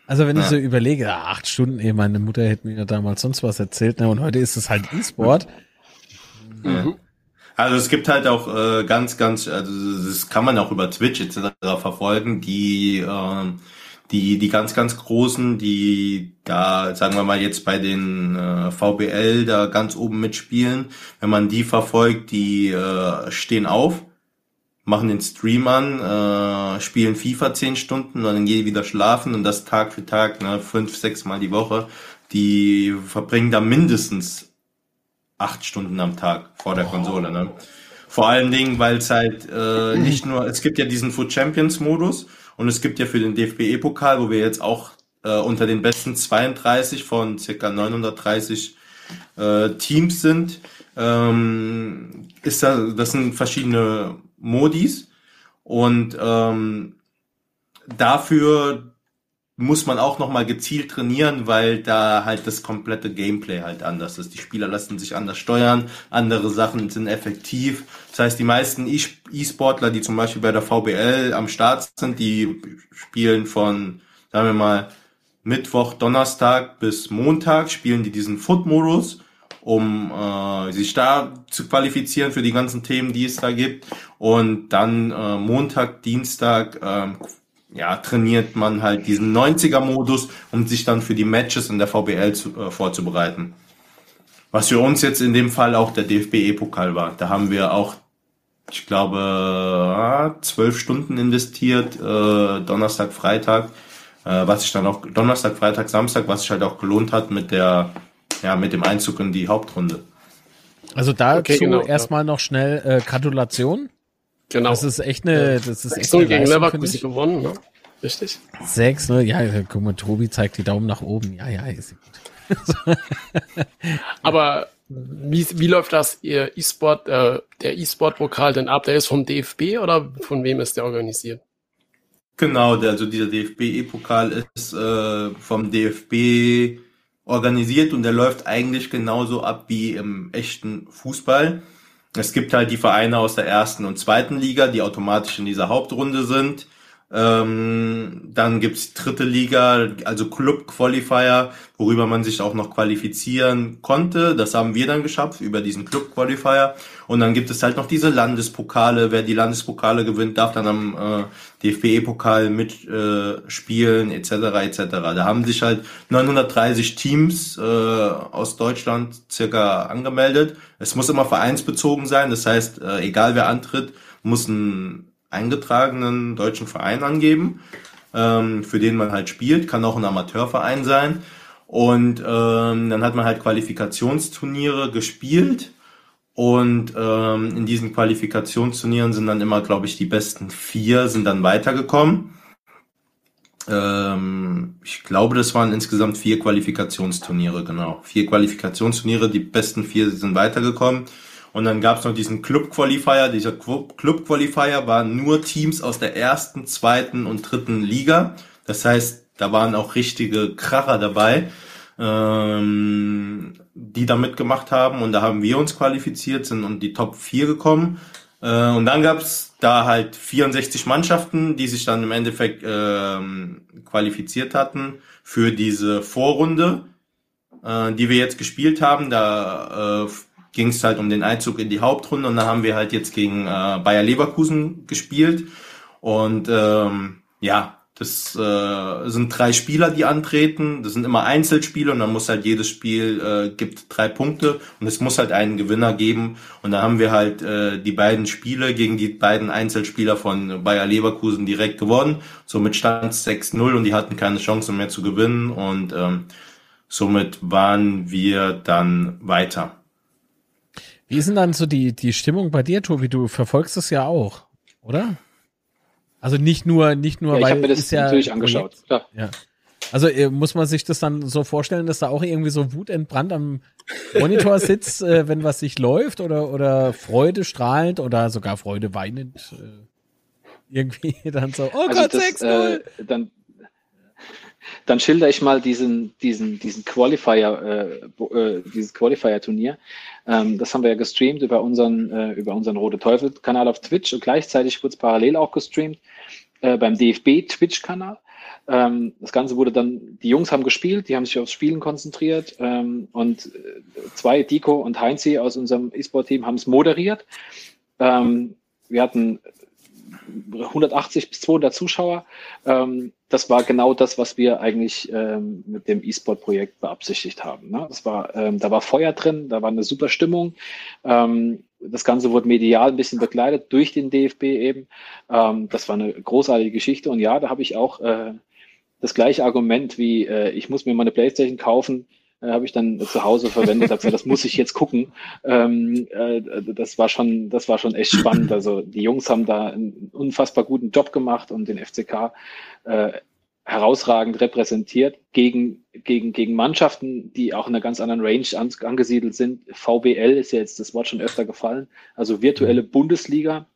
Also wenn ja. ich so überlege, ja, acht Stunden, eh, meine Mutter hätte mir ja damals sonst was erzählt, ne? Und heute ist es halt E-Sport. Mhm. Also es gibt halt auch äh, ganz, ganz, also das kann man auch über Twitch etc. verfolgen, die äh, die die ganz, ganz großen, die da, sagen wir mal jetzt bei den äh, VBL da ganz oben mitspielen, wenn man die verfolgt, die äh, stehen auf, machen den Stream an, äh, spielen FIFA zehn Stunden und dann gehen die wieder schlafen und das Tag für Tag, ne, fünf, sechs Mal die Woche. Die verbringen da mindestens acht Stunden am Tag vor der Konsole. Ne? Vor allen Dingen, weil es halt äh, nicht nur, es gibt ja diesen Food Champions Modus und es gibt ja für den DFB-Pokal, wo wir jetzt auch äh, unter den besten 32 von circa 930 äh, Teams sind, ähm, ist da, das sind verschiedene Modis und ähm, dafür muss man auch nochmal gezielt trainieren, weil da halt das komplette Gameplay halt anders ist. Die Spieler lassen sich anders steuern, andere Sachen sind effektiv. Das heißt, die meisten E-Sportler, die zum Beispiel bei der VBL am Start sind, die spielen von, sagen wir mal, Mittwoch, Donnerstag bis Montag, spielen die diesen Foot-Modus, um äh, sich da zu qualifizieren für die ganzen Themen, die es da gibt. Und dann äh, Montag, Dienstag äh, ja, trainiert man halt diesen 90er-Modus, um sich dann für die Matches in der VBL zu, äh, vorzubereiten. Was für uns jetzt in dem Fall auch der DFB-E-Pokal war. Da haben wir auch, ich glaube, zwölf Stunden investiert, äh, Donnerstag, Freitag, äh, was sich dann auch, Donnerstag, Freitag, Samstag, was sich halt auch gelohnt hat mit der, ja, mit dem Einzug in die Hauptrunde. Also dazu okay, genau, erstmal ja. noch schnell äh, Gratulation. Genau. Das ist echt eine, das ist echt eine gegen Leverkusen gewonnen, ne? Richtig? Sechs, ne? Ja, guck mal, Tobi zeigt die Daumen nach oben. Ja, ja, ist gut. Aber wie, wie läuft das ihr E-Sport, äh, der E-Sport-Pokal denn ab? Der ist vom DFB oder von wem ist der organisiert? Genau, der, also dieser DFB-E-Pokal ist äh, vom DFB organisiert und der läuft eigentlich genauso ab wie im echten Fußball. Es gibt halt die Vereine aus der ersten und zweiten Liga, die automatisch in dieser Hauptrunde sind. Ähm, dann gibt's dritte Liga, also Club Qualifier, worüber man sich auch noch qualifizieren konnte. Das haben wir dann geschafft über diesen Club Qualifier. Und dann gibt es halt noch diese Landespokale. Wer die Landespokale gewinnt, darf dann am äh, DFB-Pokal mitspielen, äh, etc. etc. Da haben sich halt 930 Teams äh, aus Deutschland circa angemeldet. Es muss immer vereinsbezogen sein. Das heißt, äh, egal wer antritt, muss ein eingetragenen deutschen Verein angeben, ähm, für den man halt spielt, kann auch ein Amateurverein sein. Und ähm, dann hat man halt Qualifikationsturniere gespielt. Und ähm, in diesen Qualifikationsturnieren sind dann immer, glaube ich, die besten vier sind dann weitergekommen. Ähm, ich glaube, das waren insgesamt vier Qualifikationsturniere, genau. Vier Qualifikationsturniere, die besten vier sind weitergekommen. Und dann gab es noch diesen Club Qualifier. Dieser Club Qualifier waren nur Teams aus der ersten, zweiten und dritten Liga. Das heißt, da waren auch richtige Kracher dabei, ähm, die da mitgemacht haben. Und da haben wir uns qualifiziert, sind und die Top 4 gekommen. Äh, und dann gab's da halt 64 Mannschaften, die sich dann im Endeffekt ähm, qualifiziert hatten für diese Vorrunde, äh, die wir jetzt gespielt haben. Da äh, ging es halt um den Einzug in die Hauptrunde und dann haben wir halt jetzt gegen äh, Bayer Leverkusen gespielt Und ähm, ja, das äh, sind drei Spieler, die antreten. Das sind immer Einzelspiele und dann muss halt jedes Spiel äh, gibt drei Punkte und es muss halt einen Gewinner geben. Und da haben wir halt äh, die beiden Spiele gegen die beiden Einzelspieler von Bayer Leverkusen direkt gewonnen. Somit stand 6-0 und die hatten keine Chance mehr zu gewinnen und ähm, somit waren wir dann weiter. Wie ist denn dann so die, die Stimmung bei dir, Tobi? Du verfolgst es ja auch, oder? Also nicht nur, nicht nur, ja, ich weil habe mir das ja natürlich angeschaut. Klar. Ja. Also äh, muss man sich das dann so vorstellen, dass da auch irgendwie so wutentbrannt am Monitor sitzt, äh, wenn was nicht läuft oder oder Freude strahlend oder sogar Freude weinend äh, irgendwie dann so, oh also Gott, 6-0. Äh, dann, dann schilder ich mal diesen, diesen, diesen Qualifier, äh, äh, dieses Qualifier-Turnier. Ähm, das haben wir ja gestreamt über unseren, äh, über unseren Rote Teufel-Kanal auf Twitch und gleichzeitig kurz parallel auch gestreamt äh, beim DFB-Twitch-Kanal. Ähm, das Ganze wurde dann, die Jungs haben gespielt, die haben sich aufs Spielen konzentriert ähm, und äh, zwei, Dico und Heinzi aus unserem E-Sport-Team, haben es moderiert. Ähm, wir hatten 180 bis 200 Zuschauer. Ähm, das war genau das, was wir eigentlich ähm, mit dem E-Sport-Projekt beabsichtigt haben. Ne? Das war, ähm, da war Feuer drin, da war eine super Stimmung. Ähm, das Ganze wurde medial ein bisschen begleitet durch den DFB eben. Ähm, das war eine großartige Geschichte. Und ja, da habe ich auch äh, das gleiche Argument wie, äh, ich muss mir meine Playstation kaufen, äh, habe ich dann zu Hause verwendet, habe gesagt, das muss ich jetzt gucken. Ähm, äh, das war schon, das war schon echt spannend. Also die Jungs haben da einen unfassbar guten Job gemacht und den FCK äh, herausragend repräsentiert gegen, gegen, gegen Mannschaften, die auch in einer ganz anderen Range an, angesiedelt sind. VBL ist ja jetzt das Wort schon öfter gefallen, also virtuelle Bundesliga.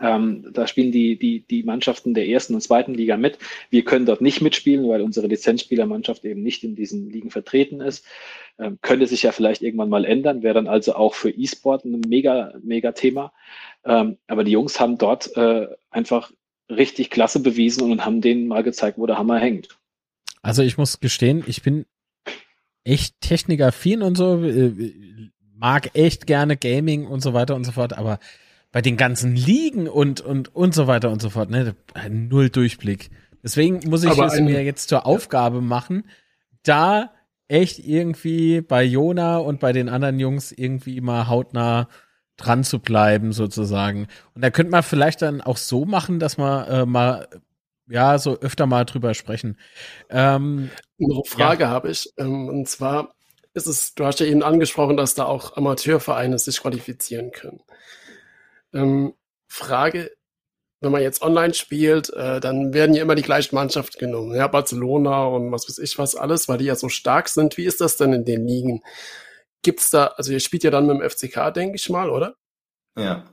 Ähm, da spielen die, die, die Mannschaften der ersten und zweiten Liga mit. Wir können dort nicht mitspielen, weil unsere Lizenzspielermannschaft eben nicht in diesen Ligen vertreten ist. Ähm, könnte sich ja vielleicht irgendwann mal ändern, wäre dann also auch für E-Sport ein mega, mega Thema. Ähm, aber die Jungs haben dort äh, einfach richtig klasse bewiesen und haben denen mal gezeigt, wo der Hammer hängt. Also ich muss gestehen, ich bin echt technikaffin und so, äh, mag echt gerne Gaming und so weiter und so fort, aber bei den ganzen Ligen und, und, und so weiter und so fort, ne, null Durchblick. Deswegen muss ich es mir jetzt zur Aufgabe machen, da echt irgendwie bei Jona und bei den anderen Jungs irgendwie mal hautnah dran zu bleiben, sozusagen. Und da könnte man vielleicht dann auch so machen, dass man äh, mal ja, so öfter mal drüber sprechen. Ähm, Eine Frage ja. habe ich. Ähm, und zwar ist es, du hast ja eben angesprochen, dass da auch Amateurvereine sich qualifizieren können. Ähm, Frage, wenn man jetzt online spielt, äh, dann werden ja immer die gleichen Mannschaften genommen. Ja, Barcelona und was weiß ich was alles, weil die ja so stark sind. Wie ist das denn in den Ligen? Gibt's da, also ihr spielt ja dann mit dem FCK, denke ich mal, oder? Ja.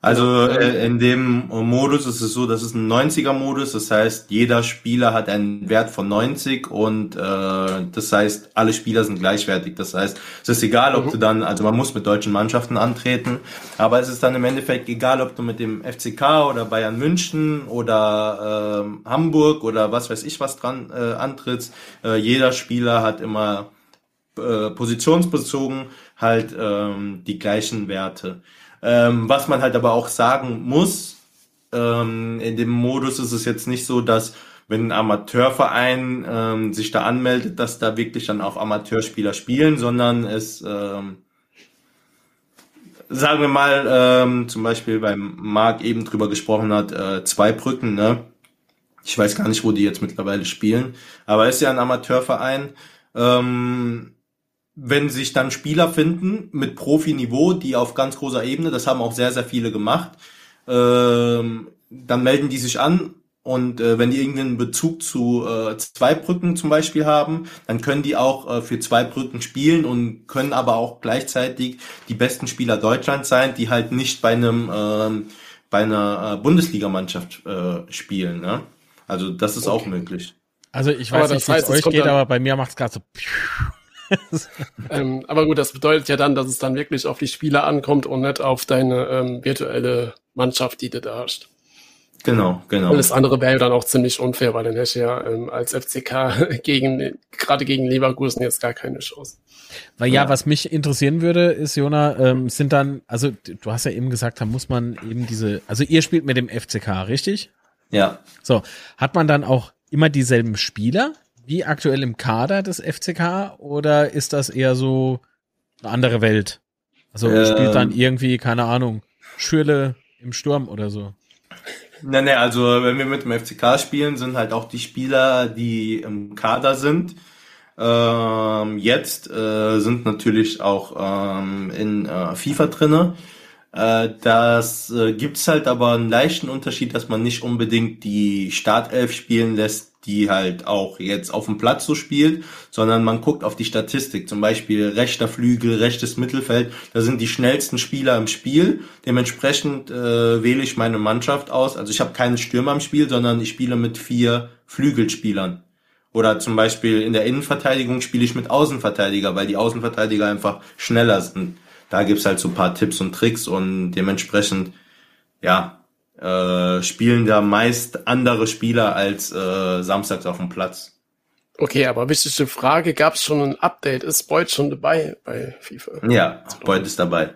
Also äh, in dem Modus ist es so, das ist ein 90er-Modus, das heißt, jeder Spieler hat einen Wert von 90 und äh, das heißt, alle Spieler sind gleichwertig. Das heißt, es ist egal, ob mhm. du dann, also man muss mit deutschen Mannschaften antreten, aber es ist dann im Endeffekt egal, ob du mit dem FCK oder Bayern München oder äh, Hamburg oder was weiß ich was dran äh, antrittst. Äh, jeder Spieler hat immer äh, positionsbezogen halt ähm, die gleichen Werte. Ähm, was man halt aber auch sagen muss, ähm, in dem Modus ist es jetzt nicht so, dass wenn ein Amateurverein ähm, sich da anmeldet, dass da wirklich dann auch Amateurspieler spielen, sondern es, ähm, sagen wir mal, ähm, zum Beispiel beim Marc eben drüber gesprochen hat, äh, zwei Brücken, ne? Ich weiß gar nicht, wo die jetzt mittlerweile spielen, aber es ist ja ein Amateurverein. Ähm, wenn sich dann Spieler finden mit Profiniveau, die auf ganz großer Ebene, das haben auch sehr, sehr viele gemacht, ähm, dann melden die sich an und äh, wenn die irgendeinen Bezug zu äh, Zweibrücken zum Beispiel haben, dann können die auch äh, für Zweibrücken spielen und können aber auch gleichzeitig die besten Spieler Deutschlands sein, die halt nicht bei einem äh, bei einer äh, Bundesligamannschaft äh, spielen. Ne? Also das ist okay. auch möglich. Also ich weiß aber nicht, wie es euch geht, aber bei mir macht es gerade so. ähm, aber gut, das bedeutet ja dann, dass es dann wirklich auf die Spieler ankommt und nicht auf deine ähm, virtuelle Mannschaft, die du da hast. Genau, genau. Alles andere wäre dann auch ziemlich unfair, weil dann hätte ja ähm, als FCK gegen, gerade gegen Leverkusen jetzt gar keine Chance. Weil ja, ja, was mich interessieren würde, ist, Jona, ähm, sind dann, also du hast ja eben gesagt, da muss man eben diese, also ihr spielt mit dem FCK, richtig? Ja. So, hat man dann auch immer dieselben Spieler wie aktuell im Kader des FCK oder ist das eher so eine andere Welt? Also ähm, spielt dann irgendwie, keine Ahnung, Schürle im Sturm oder so? Nein, nein, also wenn wir mit dem FCK spielen, sind halt auch die Spieler, die im Kader sind. Ähm, jetzt äh, sind natürlich auch ähm, in äh, FIFA drinne. Äh, das äh, gibt's halt aber einen leichten Unterschied, dass man nicht unbedingt die Startelf spielen lässt, die halt auch jetzt auf dem Platz so spielt, sondern man guckt auf die Statistik, zum Beispiel rechter Flügel, rechtes Mittelfeld, da sind die schnellsten Spieler im Spiel. Dementsprechend äh, wähle ich meine Mannschaft aus. Also ich habe keinen Stürmer im Spiel, sondern ich spiele mit vier Flügelspielern. Oder zum Beispiel in der Innenverteidigung spiele ich mit Außenverteidiger, weil die Außenverteidiger einfach schneller sind da gibt's halt so paar Tipps und Tricks und dementsprechend, ja, äh, spielen da meist andere Spieler als äh, samstags auf dem Platz. Okay, aber wichtige Frage, gab es schon ein Update? Ist Beut schon dabei bei FIFA? Ja, Beut ist dabei.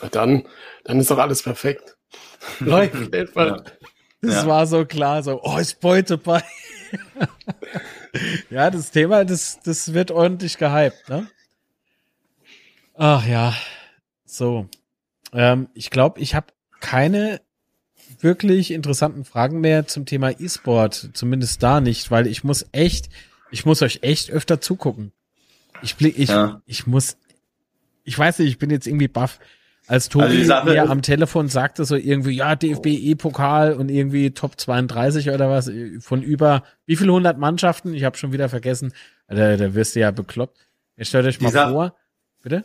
Na dann, dann ist doch alles perfekt. Läuft ja. Das ja. war so klar, so, oh, ist Beut dabei. ja, das Thema, das, das wird ordentlich gehypt, ne? Ach ja, so. Ähm, ich glaube, ich habe keine wirklich interessanten Fragen mehr zum Thema E-Sport, zumindest da nicht, weil ich muss echt, ich muss euch echt öfter zugucken. Ich blick, ich, ja. ich muss, ich weiß nicht, ich bin jetzt irgendwie baff. Als Tobi also mir am Telefon sagte so irgendwie, ja, DFB E-Pokal und irgendwie Top 32 oder was, von über wie viele hundert Mannschaften, ich habe schon wieder vergessen, da, da wirst du ja bekloppt. Jetzt stellt euch mal vor, bitte?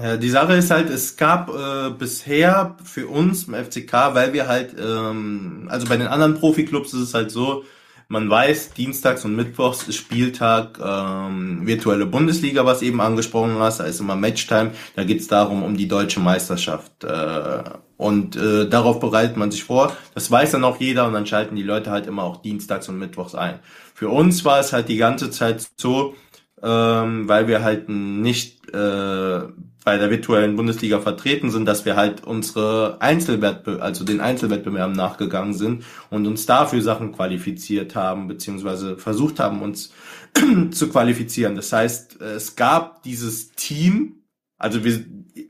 Ja, die Sache ist halt, es gab äh, bisher für uns im FCK, weil wir halt, ähm, also bei den anderen Profiklubs ist es halt so, man weiß, dienstags und mittwochs ist Spieltag ähm, virtuelle Bundesliga, was eben angesprochen hast, da ist immer Matchtime, da geht's darum, um die deutsche Meisterschaft. Äh, und äh, darauf bereitet man sich vor. Das weiß dann auch jeder und dann schalten die Leute halt immer auch dienstags und mittwochs ein. Für uns war es halt die ganze Zeit so, ähm, weil wir halt nicht äh, bei der virtuellen Bundesliga vertreten sind, dass wir halt unsere Einzelwettbewerbe, also den Einzelwettbewerben nachgegangen sind und uns dafür Sachen qualifiziert haben, beziehungsweise versucht haben, uns zu qualifizieren. Das heißt, es gab dieses Team, also wir,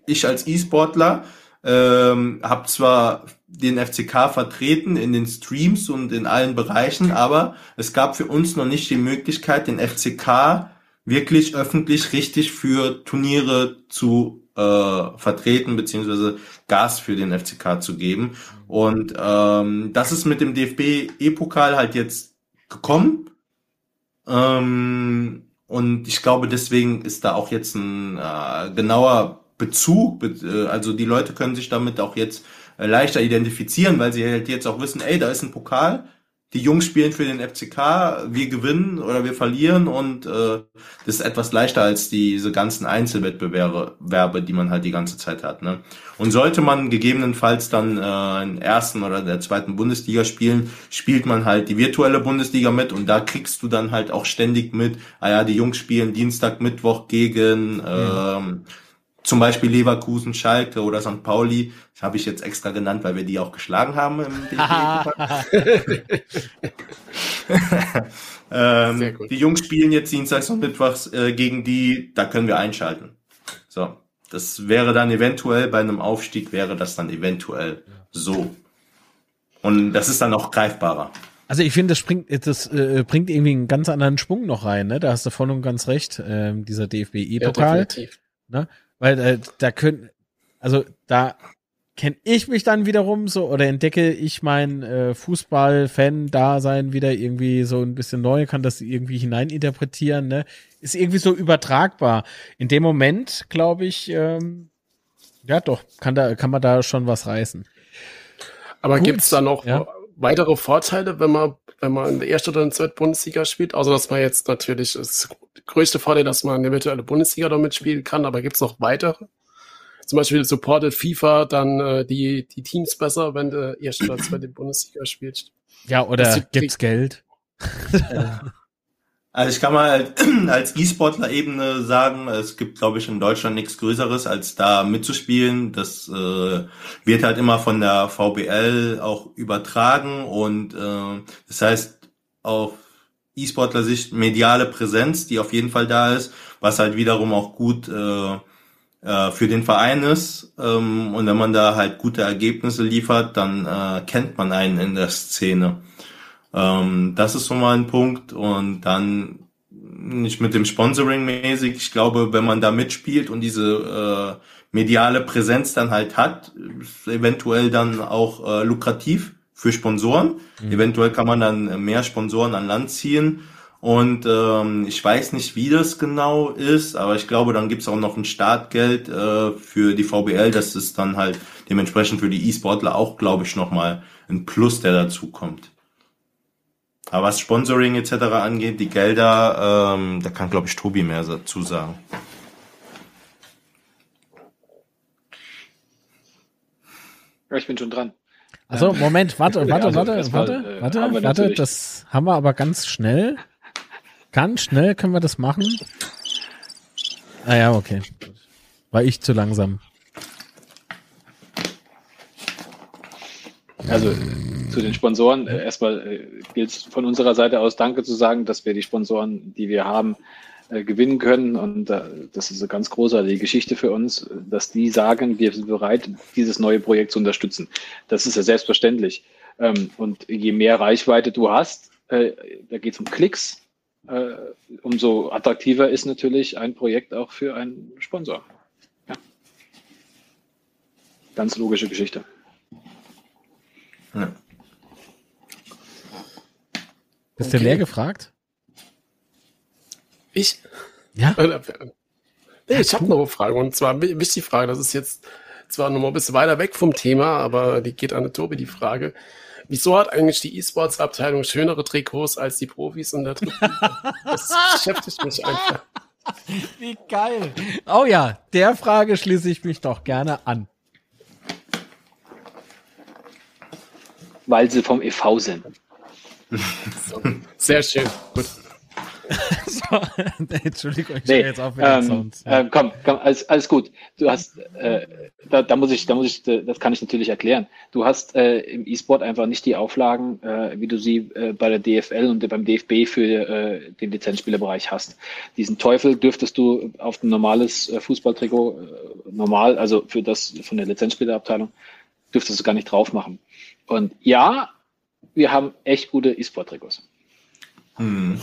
ich als E-Sportler ähm, habe zwar den FCK vertreten in den Streams und in allen Bereichen, aber es gab für uns noch nicht die Möglichkeit, den FCK wirklich öffentlich richtig für Turniere zu äh, vertreten beziehungsweise Gas für den FCK zu geben. Und ähm, das ist mit dem DFB E-Pokal halt jetzt gekommen. Ähm, und ich glaube, deswegen ist da auch jetzt ein äh, genauer Bezug. Äh, also die Leute können sich damit auch jetzt äh, leichter identifizieren, weil sie halt jetzt auch wissen, ey, da ist ein Pokal die Jungs spielen für den FCK, wir gewinnen oder wir verlieren und äh, das ist etwas leichter als diese ganzen Einzelwettbewerbe, die man halt die ganze Zeit hat. Ne? Und sollte man gegebenenfalls dann äh, in ersten oder der zweiten Bundesliga spielen, spielt man halt die virtuelle Bundesliga mit und da kriegst du dann halt auch ständig mit, ah ja, die Jungs spielen Dienstag, Mittwoch gegen ähm, zum Beispiel Leverkusen, Schalke oder St. Pauli. Das habe ich jetzt extra genannt, weil wir die auch geschlagen haben im ähm, Die Jungs spielen jetzt Dienstags und Mittwochs äh, gegen die, da können wir einschalten. So, das wäre dann eventuell bei einem Aufstieg wäre das dann eventuell so. Und das ist dann auch greifbarer. Also ich finde, das, bringt, das äh, bringt irgendwie einen ganz anderen Schwung noch rein, ne? Da hast du voll und ganz recht, ähm, dieser DFB-E-Pokal. Ja, ne? Weil äh, da können, also da kenne ich mich dann wiederum so oder entdecke ich mein äh, Fußball-Fan-Dasein wieder irgendwie so ein bisschen neu, kann das irgendwie hineininterpretieren, ne? Ist irgendwie so übertragbar. In dem Moment, glaube ich, ähm, ja doch, kann da, kann man da schon was reißen. Aber gibt es da noch ja? weitere Vorteile, wenn man, wenn man in der ersten oder in der zweiten Bundesliga spielt? Also, dass man jetzt natürlich, das größte Vorteil, dass man eine virtuelle Bundesliga damit spielen kann, aber gibt es noch weitere? zum Beispiel supportet FIFA dann äh, die, die Teams besser, wenn du erst oder zweite Bundesliga spielst. Ja, oder gibt's Geld? Also ich kann mal als E-Sportler-Ebene sagen, es gibt, glaube ich, in Deutschland nichts Größeres, als da mitzuspielen. Das äh, wird halt immer von der VBL auch übertragen und äh, das heißt auf E-Sportler-Sicht mediale Präsenz, die auf jeden Fall da ist, was halt wiederum auch gut äh, äh, für den Verein ist. Ähm, und wenn man da halt gute Ergebnisse liefert, dann äh, kennt man einen in der Szene. Ähm, das ist so mal ein Punkt. Und dann nicht mit dem Sponsoring mäßig. Ich glaube, wenn man da mitspielt und diese äh, mediale Präsenz dann halt hat, ist eventuell dann auch äh, lukrativ für Sponsoren. Mhm. Eventuell kann man dann mehr Sponsoren an Land ziehen. Und ähm, ich weiß nicht, wie das genau ist, aber ich glaube, dann gibt's auch noch ein Startgeld äh, für die VBL. Das ist dann halt dementsprechend für die E-Sportler auch, glaube ich, nochmal ein Plus, der dazu kommt. Aber was Sponsoring etc. angeht, die Gelder, ähm, da kann, glaube ich, Tobi mehr dazu sagen. Ja, ich bin schon dran. Also, Moment, warte, warte, also, warte, warte, äh, warte, warte, das haben wir aber ganz schnell. Ganz schnell können wir das machen. Ah ja, okay. War ich zu langsam. Also zu den Sponsoren. Äh, erstmal äh, gilt es von unserer Seite aus Danke zu sagen, dass wir die Sponsoren, die wir haben, äh, gewinnen können. Und äh, das ist eine ganz großartige Geschichte für uns, dass die sagen, wir sind bereit, dieses neue Projekt zu unterstützen. Das ist ja selbstverständlich. Ähm, und je mehr Reichweite du hast, äh, da geht es um Klicks, äh, umso attraktiver ist natürlich ein Projekt auch für einen Sponsor. Ja. Ganz logische Geschichte. Ja. Bist okay. du leer gefragt? Ich? Ja. Nee, ich habe noch eine Frage und zwar wichtig die Frage, das ist jetzt zwar noch mal ein bisschen weiter weg vom Thema, aber die geht an Tobi die Frage. Wieso hat eigentlich die E-Sports-Abteilung schönere Trikots als die Profis in der dritten Das beschäftigt mich einfach. Wie geil. Oh ja, der Frage schließe ich mich doch gerne an. Weil sie vom EV sind. So, sehr schön. Gut. so, Entschuldigung, ich nee, jetzt auf mit ähm, Sounds. Ja. Ähm, komm, komm alles, alles gut. Du hast, äh, da, da muss ich, da muss ich, das kann ich natürlich erklären. Du hast äh, im E-Sport einfach nicht die Auflagen, äh, wie du sie äh, bei der DFL und beim DFB für äh, den Lizenzspielerbereich hast. Diesen Teufel dürftest du auf ein normales äh, Fußballtrikot äh, normal, also für das von der Lizenzspielerabteilung, dürftest du gar nicht drauf machen. Und ja, wir haben echt gute E-Sport-Trikots. Hm.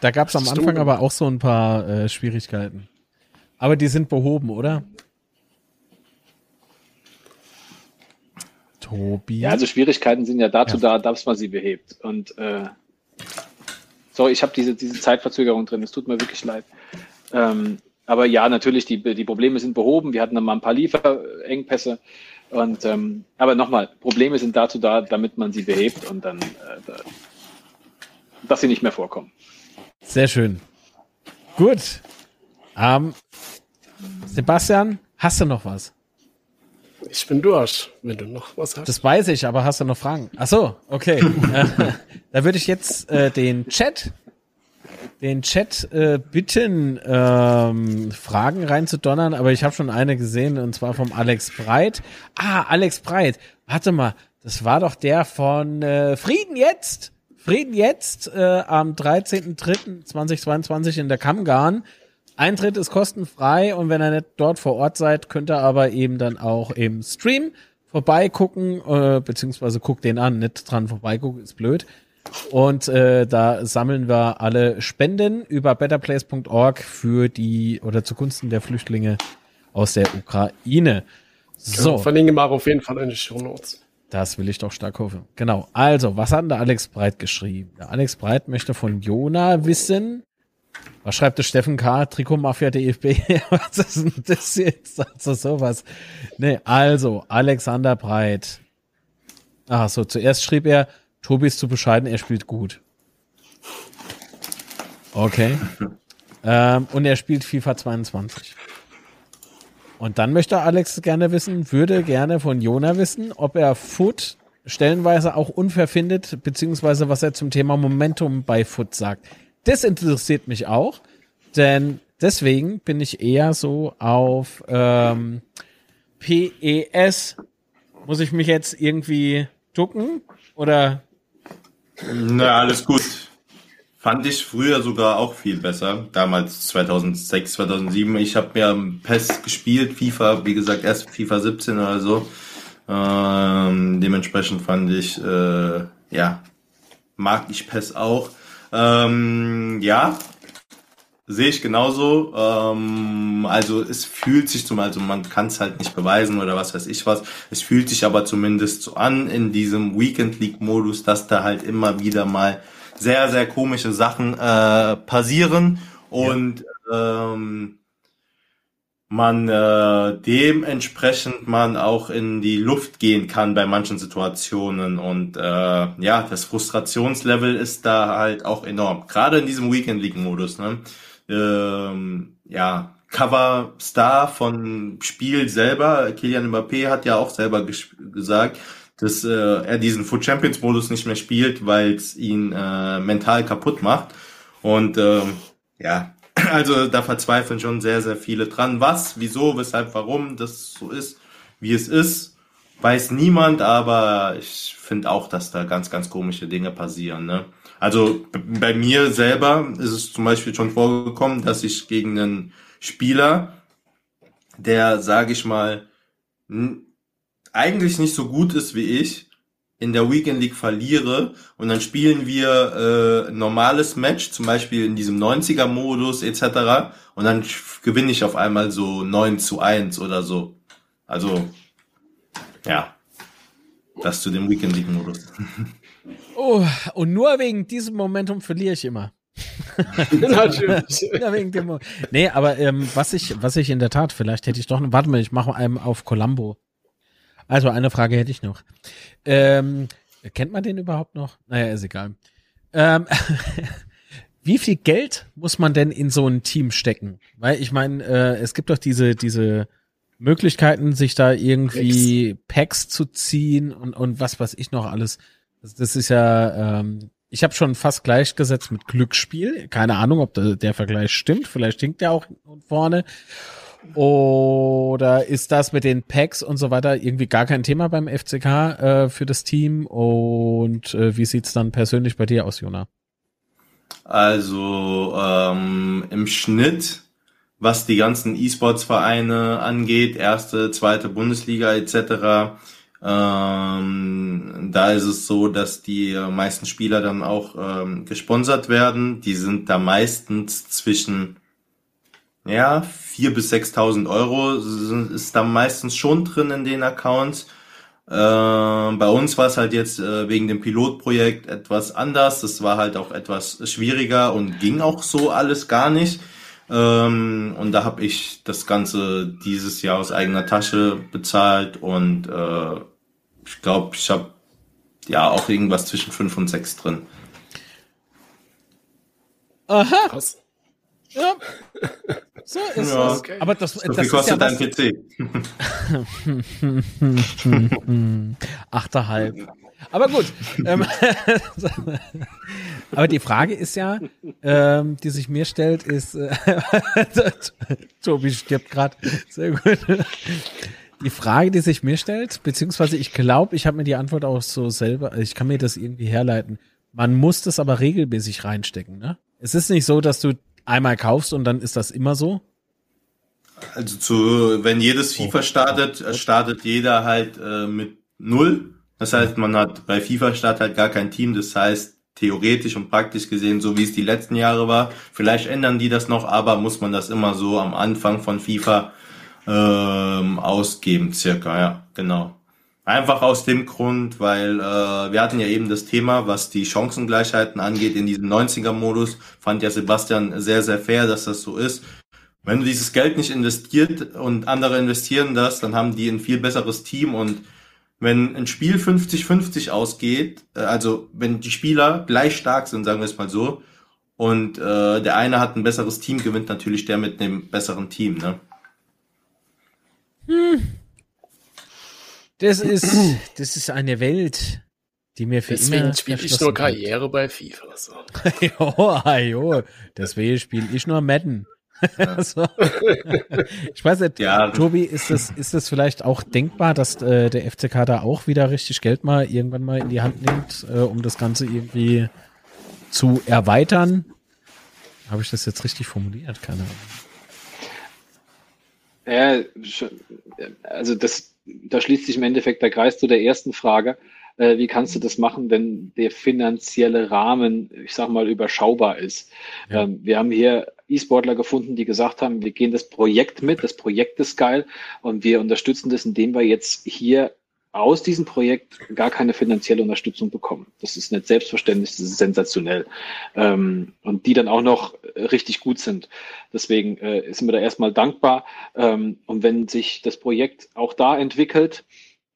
Da gab es am Anfang aber auch so ein paar äh, Schwierigkeiten. Aber die sind behoben, oder? Tobi? Ja, also Schwierigkeiten sind ja dazu ja. da, dass man sie behebt. Und äh, sorry, ich habe diese, diese Zeitverzögerung drin. Es tut mir wirklich leid. Ähm, aber ja, natürlich, die, die Probleme sind behoben. Wir hatten dann mal ein paar Lieferengpässe. Und ähm, aber nochmal, Probleme sind dazu da, damit man sie behebt und dann, äh, dass sie nicht mehr vorkommen. Sehr schön. Gut. Ähm, Sebastian, hast du noch was? Ich bin durch, wenn du noch was hast. Das weiß ich, aber hast du noch Fragen? Ach so, okay. Äh, da würde ich jetzt äh, den Chat, den Chat äh, bitten, ähm, Fragen reinzudonnern, aber ich habe schon eine gesehen und zwar vom Alex Breit. Ah, Alex Breit. Warte mal, das war doch der von äh, Frieden jetzt. Frieden jetzt äh, am 13.03.2022 in der Kammgarn. Eintritt ist kostenfrei und wenn ihr nicht dort vor Ort seid, könnt ihr aber eben dann auch im Stream vorbeigucken, äh, beziehungsweise guckt den an, nicht dran vorbeigucken, ist blöd. Und äh, da sammeln wir alle Spenden über betterplace.org für die oder zugunsten der Flüchtlinge aus der Ukraine. So. Ja, verlinke mal auf jeden Fall in die Show Notes. Das will ich doch stark hoffen. Genau. Also, was hat denn der Alex Breit geschrieben? Der Alex Breit möchte von Jona wissen. Was schreibt der Steffen K? Trikotmafia DFB? was ist denn das jetzt? Also sowas. Nee, also, Alexander Breit. Ach so, zuerst schrieb er, Tobi ist zu bescheiden, er spielt gut. Okay. Ähm, und er spielt FIFA 22. Und dann möchte Alex gerne wissen, würde gerne von Jona wissen, ob er Foot stellenweise auch unfair findet, beziehungsweise was er zum Thema Momentum bei Foot sagt. Das interessiert mich auch, denn deswegen bin ich eher so auf ähm, PES. Muss ich mich jetzt irgendwie ducken oder? Na, alles gut. Fand ich früher sogar auch viel besser. Damals 2006, 2007. Ich habe mir PES gespielt, FIFA, wie gesagt, erst FIFA 17 oder so. Ähm, dementsprechend fand ich, äh, ja, mag ich PES auch. Ähm, ja, sehe ich genauso. Ähm, also es fühlt sich zum, also man kann es halt nicht beweisen oder was weiß ich was. Es fühlt sich aber zumindest so an in diesem Weekend League Modus, dass da halt immer wieder mal sehr, sehr komische Sachen äh, passieren und ja. ähm, man äh, dementsprechend man auch in die Luft gehen kann bei manchen Situationen und äh, ja, das Frustrationslevel ist da halt auch enorm. Gerade in diesem Weekend League Modus, ne? Ähm, ja, Cover Star von Spiel selber, Kilian Mbappé hat ja auch selber gesagt, dass äh, er diesen Foot Champions Modus nicht mehr spielt, weil es ihn äh, mental kaputt macht und ähm, ja, also da verzweifeln schon sehr, sehr viele dran. Was, wieso, weshalb, warum das so ist, wie es ist, weiß niemand, aber ich finde auch, dass da ganz, ganz komische Dinge passieren. Ne? Also bei mir selber ist es zum Beispiel schon vorgekommen, dass ich gegen einen Spieler, der, sage ich mal, eigentlich nicht so gut ist wie ich, in der Weekend League verliere und dann spielen wir äh, normales Match, zum Beispiel in diesem 90er-Modus etc. Und dann gewinne ich auf einmal so 9 zu 1 oder so. Also, ja, das zu dem Weekend League-Modus. Oh, und nur wegen diesem Momentum verliere ich immer. Natürlich. ja, wegen dem nee, aber ähm, was ich, was ich in der Tat, vielleicht hätte ich doch, warte mal, ich mache einem auf Columbo. Also eine Frage hätte ich noch. Ähm, kennt man den überhaupt noch? Naja, ist egal. Ähm, wie viel Geld muss man denn in so ein Team stecken? Weil ich meine, äh, es gibt doch diese, diese Möglichkeiten, sich da irgendwie Packs, Packs zu ziehen und, und was weiß ich noch alles. Das, das ist ja, ähm, ich habe schon fast gleichgesetzt mit Glücksspiel. Keine Ahnung, ob der, der Vergleich stimmt. Vielleicht stinkt der auch vorne. Oder ist das mit den Packs und so weiter irgendwie gar kein Thema beim FCK äh, für das Team? Und äh, wie sieht's dann persönlich bei dir aus, Jona? Also ähm, im Schnitt, was die ganzen E-Sports-Vereine angeht, erste, zweite Bundesliga etc., ähm, da ist es so, dass die meisten Spieler dann auch ähm, gesponsert werden. Die sind da meistens zwischen ja, vier bis 6.000 Euro ist da meistens schon drin in den Accounts. Äh, bei uns war es halt jetzt äh, wegen dem Pilotprojekt etwas anders. Das war halt auch etwas schwieriger und ging auch so alles gar nicht. Ähm, und da habe ich das Ganze dieses Jahr aus eigener Tasche bezahlt und äh, ich glaube, ich habe ja auch irgendwas zwischen fünf und sechs drin. Aha. Krass. Ja. So ist ja, es. Okay. Aber das, so das kostet ja dein PC. Achterhalb. Aber gut. Ähm, aber die Frage ist ja, ähm, die sich mir stellt, ist, äh, Tobi stirbt gerade. Sehr gut. Die Frage, die sich mir stellt, beziehungsweise ich glaube, ich habe mir die Antwort auch so selber, ich kann mir das irgendwie herleiten. Man muss das aber regelmäßig reinstecken, ne? Es ist nicht so, dass du einmal kaufst und dann ist das immer so? Also zu, wenn jedes oh. FIFA startet, oh. startet jeder halt äh, mit null. Das heißt, man hat bei FIFA Start halt gar kein Team. Das heißt, theoretisch und praktisch gesehen, so wie es die letzten Jahre war. Vielleicht ändern die das noch, aber muss man das immer so am Anfang von FIFA ähm, ausgeben, circa, ja, genau. Einfach aus dem Grund, weil äh, wir hatten ja eben das Thema, was die Chancengleichheiten angeht in diesem 90er-Modus, fand ja Sebastian sehr, sehr fair, dass das so ist. Wenn du dieses Geld nicht investiert und andere investieren das, dann haben die ein viel besseres Team und wenn ein Spiel 50-50 ausgeht, äh, also wenn die Spieler gleich stark sind, sagen wir es mal so, und äh, der eine hat ein besseres Team, gewinnt natürlich der mit dem besseren Team, ne? Hm. Das ist, das ist eine Welt, die mir für Deswegen immer spiele ich nur Karriere bei FIFA. So. jo, jo, deswegen spiele ich nur Madden. also, ich weiß nicht, ja. Tobi, ist das, ist das vielleicht auch denkbar, dass äh, der FCK da auch wieder richtig Geld mal irgendwann mal in die Hand nimmt, äh, um das Ganze irgendwie zu erweitern? Habe ich das jetzt richtig formuliert? Keine Ahnung. Ja, also das, da schließt sich im Endeffekt der Kreis zu der ersten Frage. Äh, wie kannst du das machen, wenn der finanzielle Rahmen, ich sag mal, überschaubar ist? Ja. Ähm, wir haben hier E-Sportler gefunden, die gesagt haben, wir gehen das Projekt mit, das Projekt ist geil und wir unterstützen das, indem wir jetzt hier aus diesem Projekt gar keine finanzielle Unterstützung bekommen. Das ist nicht selbstverständlich, das ist sensationell. Ähm, und die dann auch noch richtig gut sind. Deswegen äh, sind wir da erstmal dankbar. Ähm, und wenn sich das Projekt auch da entwickelt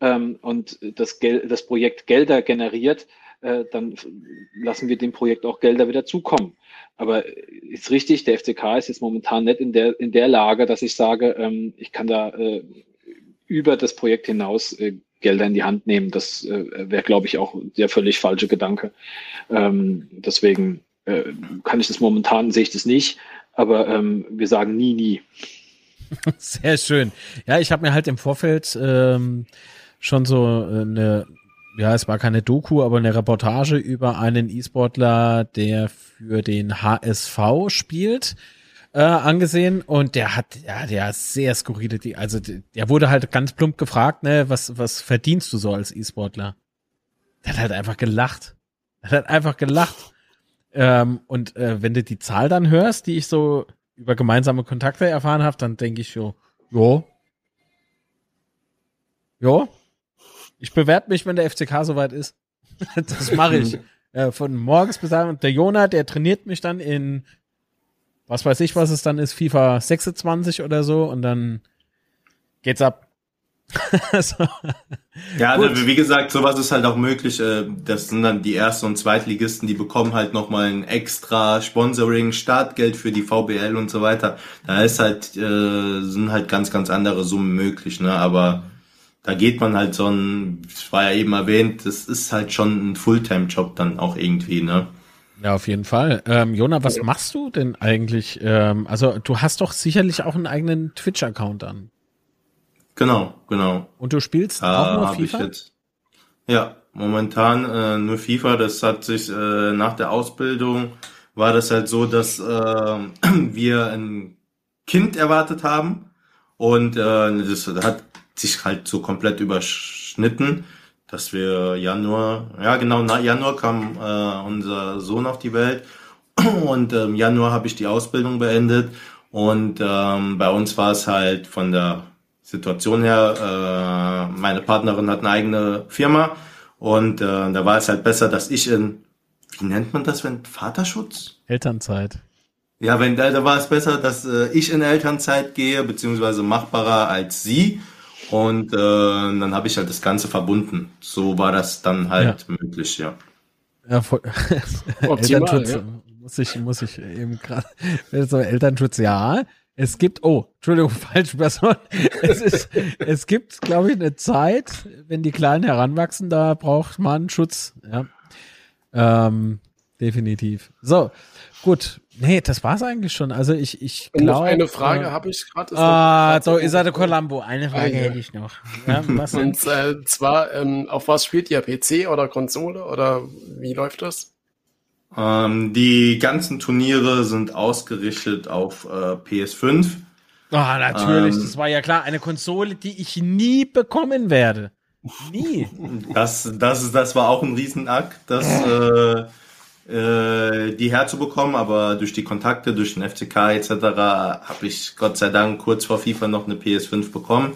ähm, und das, Gel das Projekt Gelder generiert, äh, dann lassen wir dem Projekt auch Gelder wieder zukommen. Aber ist richtig, der FCK ist jetzt momentan nicht in der, in der Lage, dass ich sage, ähm, ich kann da äh, über das Projekt hinaus äh, Gelder in die Hand nehmen. Das äh, wäre, glaube ich, auch der völlig falsche Gedanke. Ähm, deswegen äh, kann ich das momentan, sehe ich das nicht. Aber ähm, wir sagen nie, nie. Sehr schön. Ja, ich habe mir halt im Vorfeld ähm, schon so eine, ja, es war keine Doku, aber eine Reportage über einen E-Sportler, der für den HSV spielt äh, angesehen und der hat, ja, der hat sehr skurrile, die, also der wurde halt ganz plump gefragt, ne, was, was verdienst du so als E-Sportler? Der hat halt einfach gelacht. Der hat einfach gelacht. Ähm, und äh, wenn du die Zahl dann hörst, die ich so über gemeinsame Kontakte erfahren habe, dann denke ich so, jo, jo, ich bewerte mich, wenn der FCK soweit ist. das mache ich. äh, von morgens bis abends. Und der Jonah, der trainiert mich dann in was weiß ich, was es dann ist, FIFA 26 oder so und dann geht's ab. so. Ja, also wie gesagt, sowas ist halt auch möglich. Äh, das sind dann die Erste- und Zweitligisten, die bekommen halt nochmal ein extra Sponsoring, Startgeld für die VBL und so weiter. Da ist halt, äh, sind halt ganz, ganz andere Summen möglich, ne? Aber da geht man halt so ein, ich war ja eben erwähnt, das ist halt schon ein Fulltime-Job dann auch irgendwie, ne? Ja, auf jeden Fall. Ähm, Jona, was machst du denn eigentlich? Ähm, also du hast doch sicherlich auch einen eigenen Twitch-Account an. Genau, genau. Und du spielst da auch nur FIFA? Jetzt, ja, momentan äh, nur FIFA. Das hat sich äh, nach der Ausbildung war das halt so, dass äh, wir ein Kind erwartet haben und äh, das hat sich halt so komplett überschnitten dass wir Januar, ja genau, na, Januar kam äh, unser Sohn auf die Welt und im ähm, Januar habe ich die Ausbildung beendet und ähm, bei uns war es halt von der Situation her, äh, meine Partnerin hat eine eigene Firma und äh, da war es halt besser, dass ich in, wie nennt man das, wenn Vaterschutz? Elternzeit. Ja, wenn da, da war es besser, dass äh, ich in Elternzeit gehe, beziehungsweise machbarer als sie. Und äh, dann habe ich halt das Ganze verbunden. So war das dann halt ja. möglich, ja. Ja, voll. Elternschutz ja. muss ich, muss ich eben gerade, so Elternschutz, ja. Es gibt, oh, Entschuldigung, falsche Person. Es ist, es gibt, glaube ich, eine Zeit, wenn die Kleinen heranwachsen, da braucht man Schutz, ja. Ähm, definitiv. So, gut. Nee, das war's eigentlich schon. Also ich, ich glaube. Eine Frage äh, habe ich gerade. Ah, so ist er der Columbo. Eine Frage hätte ich noch. Ja, was Und äh, zwar, ähm, auf was spielt ihr? PC oder Konsole oder wie läuft das? Ähm, die ganzen Turniere sind ausgerichtet auf äh, PS5. Ah, natürlich. Ähm, das war ja klar. Eine Konsole, die ich nie bekommen werde. Nie. Das, das, das war auch ein Riesenakt. Das äh, die herzubekommen, aber durch die Kontakte, durch den FCK etc. habe ich Gott sei Dank kurz vor FIFA noch eine PS5 bekommen.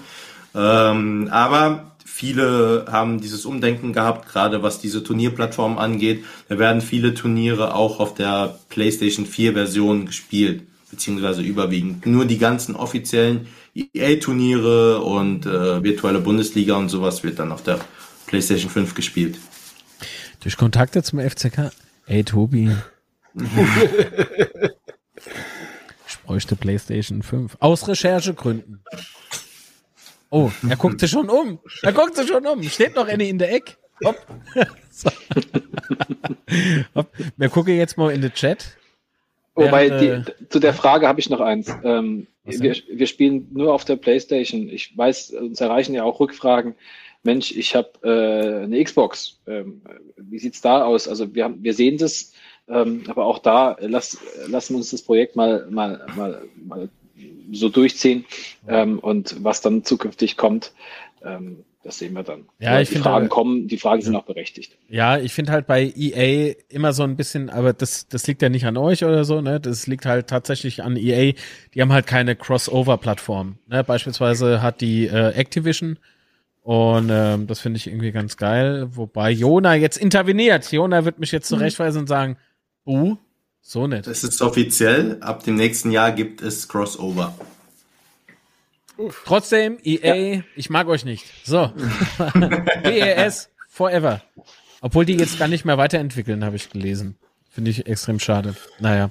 Ähm, aber viele haben dieses Umdenken gehabt, gerade was diese Turnierplattform angeht. Da werden viele Turniere auch auf der PlayStation 4 Version gespielt, beziehungsweise überwiegend. Nur die ganzen offiziellen EA-Turniere und äh, virtuelle Bundesliga und sowas wird dann auf der PlayStation 5 gespielt. Durch Kontakte zum FCK Ey, Tobi. ich bräuchte PlayStation 5. Aus Recherchegründen. Oh, er guckt sich schon um. Er guckt sich schon um. Steht noch eine in der Ecke. Hopp. so. Hopp. Wir gucken jetzt mal in den Chat. Wobei, die, äh, zu der Frage habe ich noch eins. Ähm, wir, wir, spielen nur auf der Playstation. Ich weiß, uns erreichen ja auch Rückfragen. Mensch, ich habe äh, eine Xbox. Ähm, wie sieht's da aus? Also wir, haben, wir sehen das, ähm, aber auch da lass, lassen wir uns das Projekt mal, mal, mal, mal so durchziehen ähm, und was dann zukünftig kommt. Ähm, das sehen wir dann. Ja, Aber ich die Fragen halt, kommen, die Fragen sind auch berechtigt. Ja, ich finde halt bei EA immer so ein bisschen, aber das, das liegt ja nicht an euch oder so, ne? Das liegt halt tatsächlich an EA. Die haben halt keine Crossover-Plattform. Ne? Beispielsweise hat die äh, Activision und ähm, das finde ich irgendwie ganz geil. Wobei Jona jetzt interveniert. Jona wird mich jetzt mhm. zurechtweisen und sagen, uh, so nett. Das ist offiziell. Ab dem nächsten Jahr gibt es Crossover. Trotzdem, EA, ja. ich mag euch nicht. So. PES forever. Obwohl die jetzt gar nicht mehr weiterentwickeln, habe ich gelesen. Finde ich extrem schade. Naja.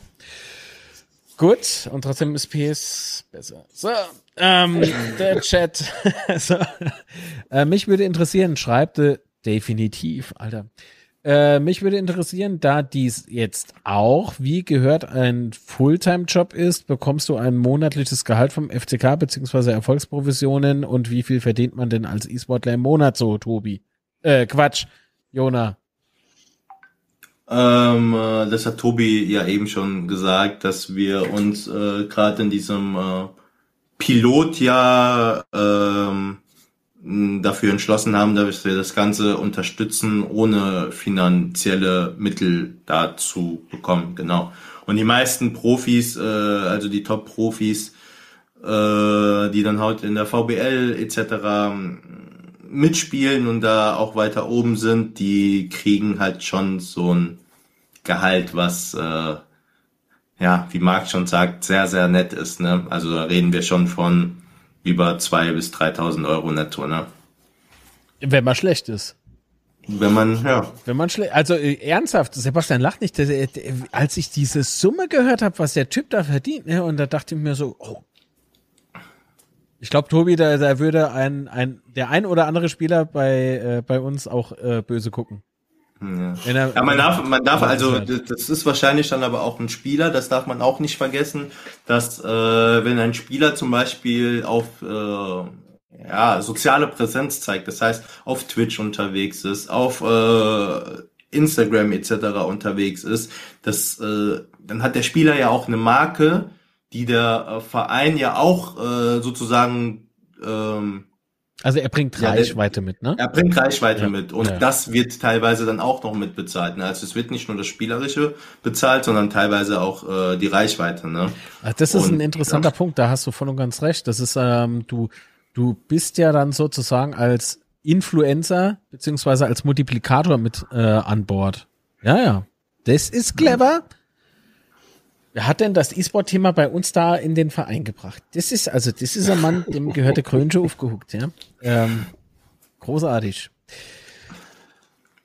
Gut, und trotzdem ist PS besser. So, ähm, der Chat. so. Äh, mich würde interessieren, schreibt definitiv, Alter. Äh, mich würde interessieren, da dies jetzt auch, wie gehört, ein Fulltime-Job ist, bekommst du ein monatliches Gehalt vom FCK beziehungsweise Erfolgsprovisionen und wie viel verdient man denn als E-Sportler im Monat so, Tobi? Äh, Quatsch, Jona. Ähm, äh, das hat Tobi ja eben schon gesagt, dass wir uns äh, gerade in diesem äh, Pilotjahr ähm, dafür entschlossen haben, dass wir das Ganze unterstützen, ohne finanzielle Mittel dazu bekommen. Genau. Und die meisten Profis, äh, also die Top-Profis, äh, die dann halt in der VBL etc. mitspielen und da auch weiter oben sind, die kriegen halt schon so ein Gehalt, was äh, ja, wie Marc schon sagt, sehr, sehr nett ist. Ne? Also da reden wir schon von über 2.000 bis 3.000 Euro netto, ne? Wenn man schlecht ist. Wenn man, ja. Wenn man schlecht, also äh, ernsthaft, Sebastian lacht nicht, der, als ich diese Summe gehört habe, was der Typ da verdient, ne, und da dachte ich mir so, oh. Ich glaube, Tobi, da, da würde ein, ein, der ein oder andere Spieler bei, äh, bei uns auch äh, böse gucken. Ja. Er, ja, man darf, man darf also, das ist wahrscheinlich dann aber auch ein Spieler, das darf man auch nicht vergessen, dass äh, wenn ein Spieler zum Beispiel auf äh, ja, soziale Präsenz zeigt, das heißt auf Twitch unterwegs ist, auf äh, Instagram etc. unterwegs ist, das, äh, dann hat der Spieler ja auch eine Marke, die der äh, Verein ja auch äh, sozusagen ähm, also er bringt Reichweite ja, mit, ne? Er bringt Reichweite ja. mit und ja. das wird teilweise dann auch noch mit bezahlt. Ne? Also es wird nicht nur das Spielerische bezahlt, sondern teilweise auch äh, die Reichweite. Ne? Das ist und, ein interessanter Punkt, da hast du voll und ganz recht. Das ist, ähm, du, du bist ja dann sozusagen als Influencer beziehungsweise als Multiplikator mit äh, an Bord. Ja, ja. Das ist clever. Wer hat denn das E-Sport-Thema bei uns da in den Verein gebracht? Das ist, also, das ist ein Mann, dem gehört der Krönsche aufgehuckt, ja. Ähm, großartig.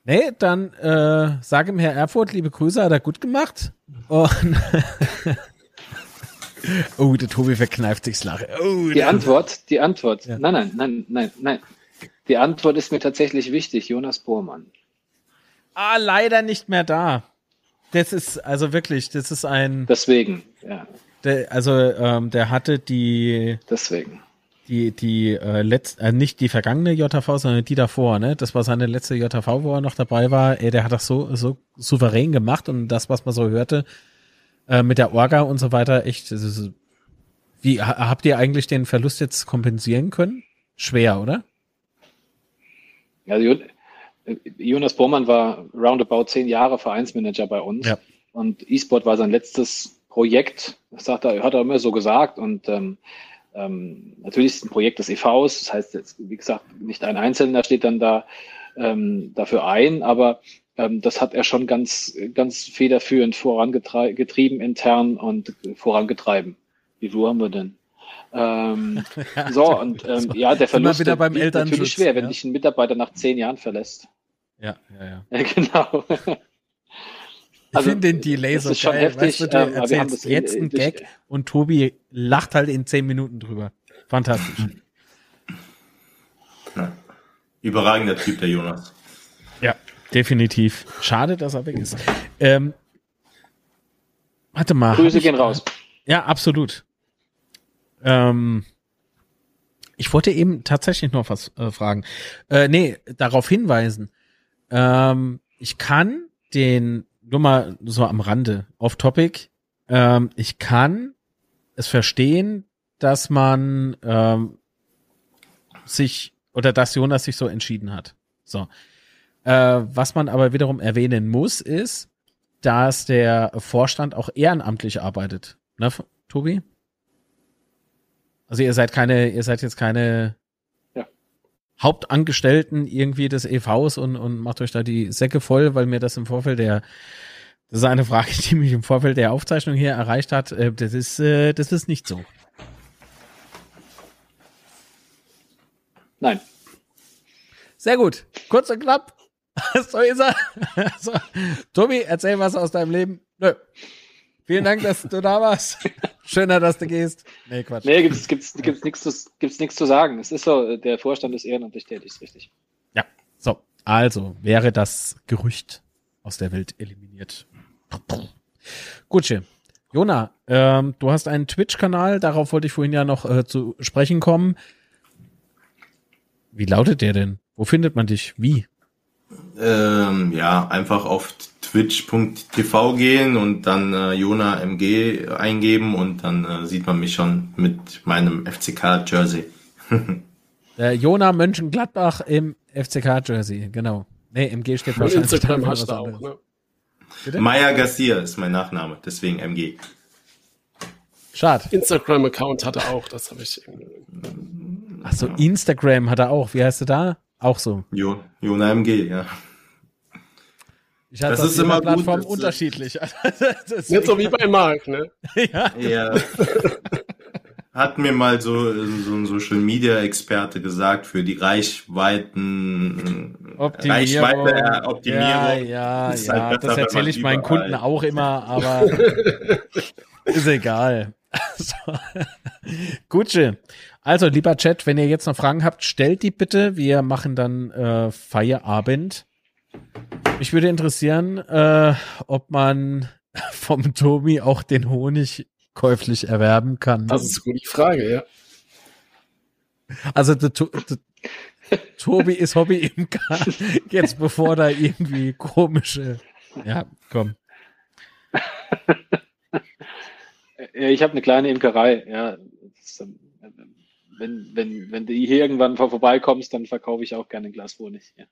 Nee, dann äh, sage ihm Herr Erfurt, liebe Grüße, hat er gut gemacht. Und oh, der Tobi verkneift sich's Lache. Oh, die Antwort, die Antwort. Ja. Nein, nein, nein, nein, nein. Die Antwort ist mir tatsächlich wichtig, Jonas Bohrmann. Ah, leider nicht mehr da. Das ist also wirklich, das ist ein. Deswegen, ja. Der, also ähm, der hatte die. Deswegen. Die die äh, letzt, äh, nicht die vergangene JV, sondern die davor, ne? Das war seine letzte JV, wo er noch dabei war. Ey, der hat das so so souverän gemacht und das, was man so hörte äh, mit der Orga und so weiter, echt. Das ist, wie habt ihr eigentlich den Verlust jetzt kompensieren können? Schwer, oder? Also Jonas Bormann war roundabout zehn Jahre Vereinsmanager bei uns. Ja. Und E-Sport war sein letztes Projekt. Das sagt er, hat er immer so gesagt. Und ähm, ähm, natürlich ist es ein Projekt des EVs. Das heißt, jetzt, wie gesagt, nicht ein Einzelner steht dann da ähm, dafür ein, aber ähm, das hat er schon ganz, ganz federführend vorangetrieben intern und vorangetrieben. Wie viel haben wir denn? Ähm, so, und ähm, ja, der Verlust wieder beim ist natürlich schwer, wenn ja. dich ein Mitarbeiter nach zehn Jahren verlässt. Ja, ja, ja. genau. Ich also, finde den Delay so geil. Heftig, weißt du, du ähm, erzählst jetzt einen Gag und Tobi lacht halt in zehn Minuten drüber. Fantastisch. Überragender Typ, der Jonas. Ja, definitiv. Schade, dass er weg ist. Ähm, warte mal. Grüße gehen raus. Ja, absolut. Ähm, ich wollte eben tatsächlich noch was äh, fragen. Äh, nee, darauf hinweisen. Ähm, ich kann den, nur mal so am Rande, off topic, ähm, ich kann es verstehen, dass man ähm, sich oder dass Jonas sich so entschieden hat. So. Äh, was man aber wiederum erwähnen muss, ist, dass der Vorstand auch ehrenamtlich arbeitet. Ne, Tobi? Also ihr seid keine, ihr seid jetzt keine ja. Hauptangestellten irgendwie des EVs und, und macht euch da die Säcke voll, weil mir das im Vorfeld der, das ist eine Frage, die mich im Vorfeld der Aufzeichnung hier erreicht hat. Äh, das ist, äh, das ist nicht so. Nein. Sehr gut. Kurz und knapp. so ist er. so. Tobi, erzähl was aus deinem Leben. Nö. Vielen Dank, dass du da warst. Schöner, dass du gehst. Nee, Quatsch. Nee, gibt's, gibt's, gibt's nichts zu, gibt's nichts zu sagen. Es ist so, der Vorstand ist ehrenamtlich tätig, ist richtig. Ja, so. Also, wäre das Gerücht aus der Welt eliminiert. Gutsche. Jona, ähm, du hast einen Twitch-Kanal, darauf wollte ich vorhin ja noch äh, zu sprechen kommen. Wie lautet der denn? Wo findet man dich? Wie? Ähm, ja, einfach auf twitch.tv gehen und dann äh, Jona MG eingeben und dann äh, sieht man mich schon mit meinem FCK-Jersey. Der Jona Mönchengladbach im FCK-Jersey, genau. Nee, MG steht wahrscheinlich. Instagram hast du auch, ne? Maya Garcia ist mein Nachname, deswegen MG. Schade. Instagram-Account hat er auch, das habe ich. Achso, Instagram hat er auch. Wie heißt du da? Auch so. Jo, Jona MG, ja. Ich hatte das ist immer Plattform gut, unterschiedlich. Jetzt so wie bei Marc, ne? ja. ja. Hat mir mal so, so ein Social Media Experte gesagt für die Reichweiten Optimierung. Reichweite Optimierung. Ja, ja, halt ja. Halt das erzähle ich meinen Kunden auch immer, aber ist egal. Also, Gutsche. Also, lieber Chat, wenn ihr jetzt noch Fragen habt, stellt die bitte. Wir machen dann äh, Feierabend. Mich würde interessieren, äh, ob man vom Tobi auch den Honig käuflich erwerben kann. Das ist eine gute Frage, ja. Also, der, der, Tobi ist Hobby-Imker, jetzt bevor da irgendwie komische. Ja, komm. Ich habe eine kleine Imkerei, ja. Wenn, wenn, wenn du hier irgendwann vorbeikommst, dann verkaufe ich auch gerne ein Glas Honig. Ja.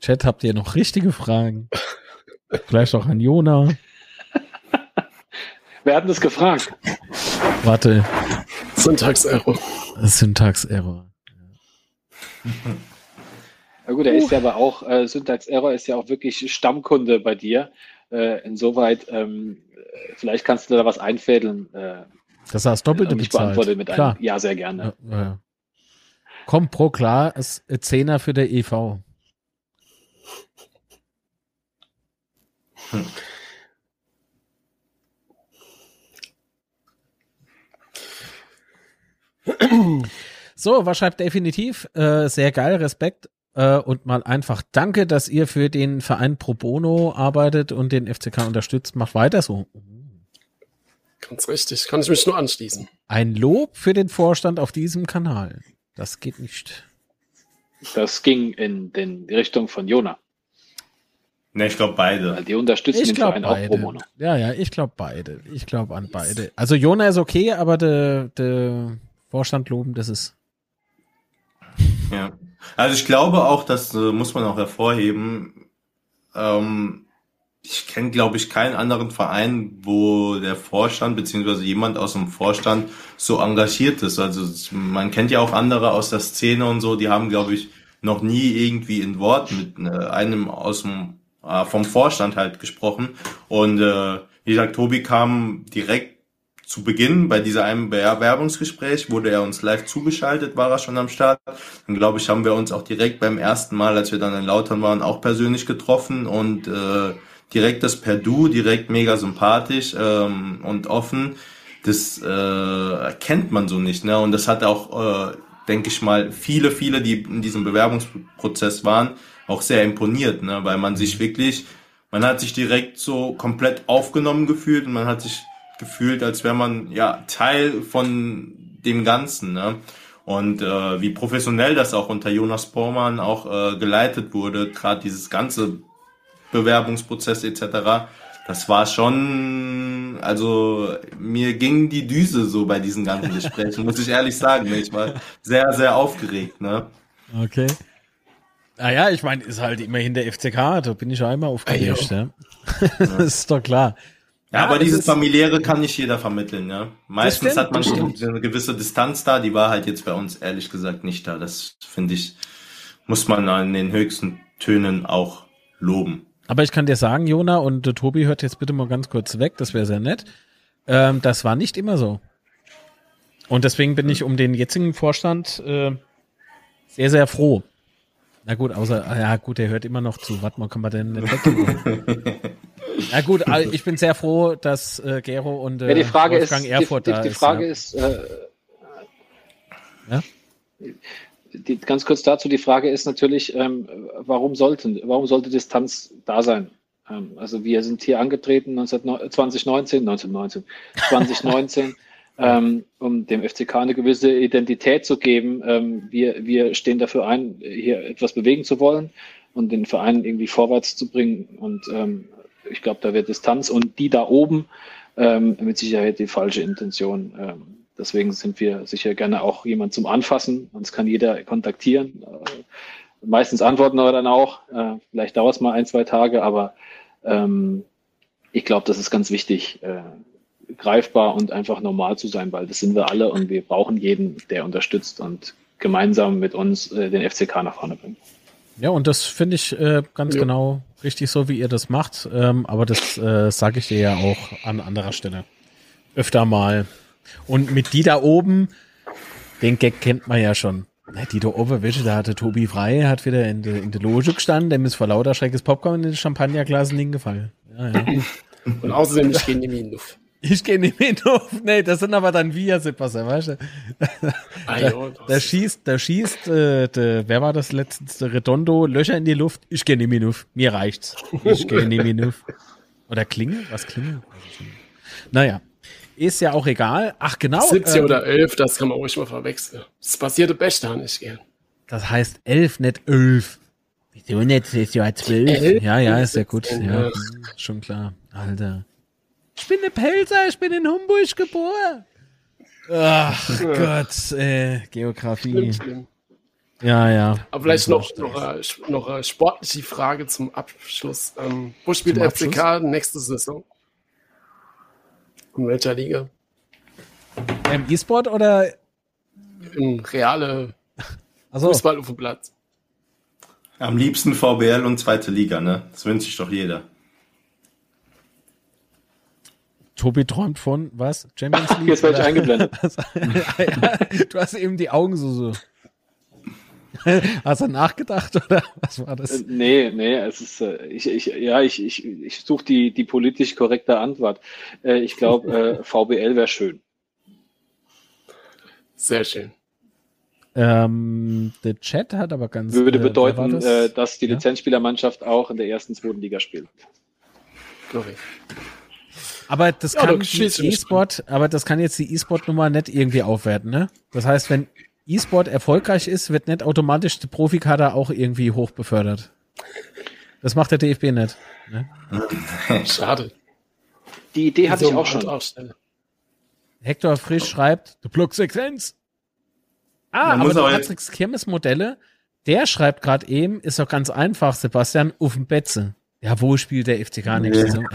Chat, habt ihr noch richtige Fragen? Vielleicht auch an Jona. Wer hat das gefragt? Warte. Syntax-Error. Syntax-Error. Na gut, er ist ja aber auch, äh, Syntax-Error ist ja auch wirklich Stammkunde bei dir. Äh, insoweit, ähm, vielleicht kannst du da was einfädeln. Äh, das heißt Doppelte bezahlt. beantworte mit einem Ja, sehr gerne. Ja, ja. Komm, pro klar, ist Zehner für der EV. Hm. So, was schreibt definitiv? Äh, sehr geil, Respekt äh, und mal einfach danke, dass ihr für den Verein Pro Bono arbeitet und den FCK unterstützt. Macht weiter so. Ganz richtig, kann ich mich nur anschließen. Ein Lob für den Vorstand auf diesem Kanal. Das geht nicht. Das ging in, den, die Richtung von Jona. Ne, ich glaube beide. Weil die unterstützen ich den Verein beide. auch pro Mono. Ja, ja, ich glaube beide. Ich glaube an beide. Also Jona ist okay, aber der, der Vorstand loben, das ist. Ja. Also ich glaube auch, das äh, muss man auch hervorheben. Ähm, ich kenne, glaube ich, keinen anderen Verein, wo der Vorstand beziehungsweise jemand aus dem Vorstand so engagiert ist. Also man kennt ja auch andere aus der Szene und so, die haben, glaube ich, noch nie irgendwie in Wort mit äh, einem aus dem äh, vom Vorstand halt gesprochen. Und äh, wie gesagt, Tobi kam direkt zu Beginn bei dieser einem Bewerbungsgespräch wurde er uns live zugeschaltet, war er schon am Start. Dann glaube ich, haben wir uns auch direkt beim ersten Mal, als wir dann in Lautern waren, auch persönlich getroffen und äh, direkt das per Du, direkt mega sympathisch ähm, und offen. Das äh, kennt man so nicht, ne? Und das hat auch, äh, denke ich mal, viele, viele, die in diesem Bewerbungsprozess waren, auch sehr imponiert, ne? Weil man sich wirklich, man hat sich direkt so komplett aufgenommen gefühlt und man hat sich gefühlt, als wäre man ja Teil von dem Ganzen. Ne? Und äh, wie professionell das auch unter Jonas Bormann auch äh, geleitet wurde, gerade dieses ganze Bewerbungsprozess etc., das war schon, also mir ging die Düse so bei diesen ganzen Gesprächen, muss ich ehrlich sagen. Ich war sehr, sehr aufgeregt. Ne? Okay. Naja, ich meine, ist halt immerhin der FCK, da bin ich auch immer aufgeregt. Ja. das ist doch klar. Ja, aber dieses familiäre kann nicht jeder vermitteln, ja. Meistens stimmt, hat man eine gewisse Distanz da, die war halt jetzt bei uns ehrlich gesagt nicht da. Das finde ich, muss man an den höchsten Tönen auch loben. Aber ich kann dir sagen, Jona, und äh, Tobi hört jetzt bitte mal ganz kurz weg, das wäre sehr nett. Ähm, das war nicht immer so. Und deswegen bin ich um den jetzigen Vorstand äh, sehr, sehr froh. Na gut, außer, ja gut, er hört immer noch zu. Warte mal, kann man denn nicht weg? Na gut, ich bin sehr froh, dass äh, Gero und äh, ja, die Frage Wolfgang ist, Erfurt die, die, die Frage ist, ja. ist äh, ja? Die, ganz kurz dazu, die Frage ist natürlich, ähm, warum, sollten, warum sollte Distanz da sein? Ähm, also wir sind hier angetreten 19, 2019, 1919, 2019, ähm, um dem FCK eine gewisse Identität zu geben. Ähm, wir, wir stehen dafür ein, hier etwas bewegen zu wollen und den Verein irgendwie vorwärts zu bringen. Und ähm, ich glaube, da wird Distanz und die da oben ähm, mit Sicherheit die falsche Intention. Deswegen sind wir sicher gerne auch jemand zum Anfassen. Uns kann jeder kontaktieren. Äh, meistens antworten wir dann auch. Äh, vielleicht dauert es mal ein, zwei Tage, aber ähm, ich glaube, das ist ganz wichtig, äh, greifbar und einfach normal zu sein, weil das sind wir alle und wir brauchen jeden, der unterstützt und gemeinsam mit uns äh, den FCK nach vorne bringt. Ja, und das finde ich äh, ganz ja. genau richtig so, wie ihr das macht. Ähm, aber das äh, sage ich dir ja auch an anderer Stelle. Öfter mal. Und mit die da oben, den Gag kennt man ja schon. Die da oben, welche, da hatte Tobi Frei, hat wieder in der in de Loge gestanden, dem ist vor lauter Schreckes Popcorn in den Champagnerglas hingefallen. Ja, ja. Und außerdem, ich gehe in die Luft. Ich gehe nicht mehr auf. Nee, das sind aber dann wir, Sebastian, weißt du? Ah, da, da schießt, da schießt, äh, de, wer war das letzte? Redondo, Löcher in die Luft. Ich gehe nicht mehr auf. Mir reicht's. Ich gehe nicht mehr auf. Oder Klingel? Was Klingel? Naja. Ist ja auch egal. Ach, genau. 17 ähm, oder 11, das kann man ruhig mal verwechseln. Das passierte Beste nicht gern. Das heißt 11, nicht 11. Wieso nicht? Ist ja 12. Ja, ja, ist ja gut. Ja, schon klar. Alter. Ich bin eine Pelzer, ich bin in Humburg geboren. Ach Gott, äh, Geografie. Schlimm, schlimm. Ja, ja. Aber vielleicht noch, noch, eine, noch eine sportliche Frage zum Abschluss. Ähm, wo spielt der FCK nächste Saison? In welcher Liga? Im E-Sport oder? Im reale also. Fußball auf dem Platz. Am liebsten VBL und zweite Liga, ne? Das wünscht sich doch jeder. Tobi träumt von was? Champions League? Jetzt werde ich eingeblendet. du hast eben die Augen so so. Hast du nachgedacht oder was war das? Äh, nee, nee, es ist, äh, ich, ich, ja, ich, ich, ich suche die, die politisch korrekte Antwort. Äh, ich glaube, VBL wäre schön. Sehr schön. Ähm, der Chat hat aber ganz. Würde bedeuten, das? dass die ja? Lizenzspielermannschaft auch in der ersten, zweiten Liga spielt. Korrekt. Aber das ja, kann die E-Sport, aber das kann jetzt die E-Sport-Nummer nicht irgendwie aufwerten, ne? Das heißt, wenn E-Sport erfolgreich ist, wird nicht automatisch der Profikader auch irgendwie hoch befördert. Das macht der DFB nicht. Ne? Schade. Die Idee hatte ich auch schon. Aufstelle. Hector Frisch oh. schreibt, The Plug Sequenz. Ah, Man aber der Patricks Kirmes-Modelle, der schreibt gerade eben, ist doch ganz einfach, Sebastian, auf dem Betze. Ja, wo spielt der FCK nächste Saison?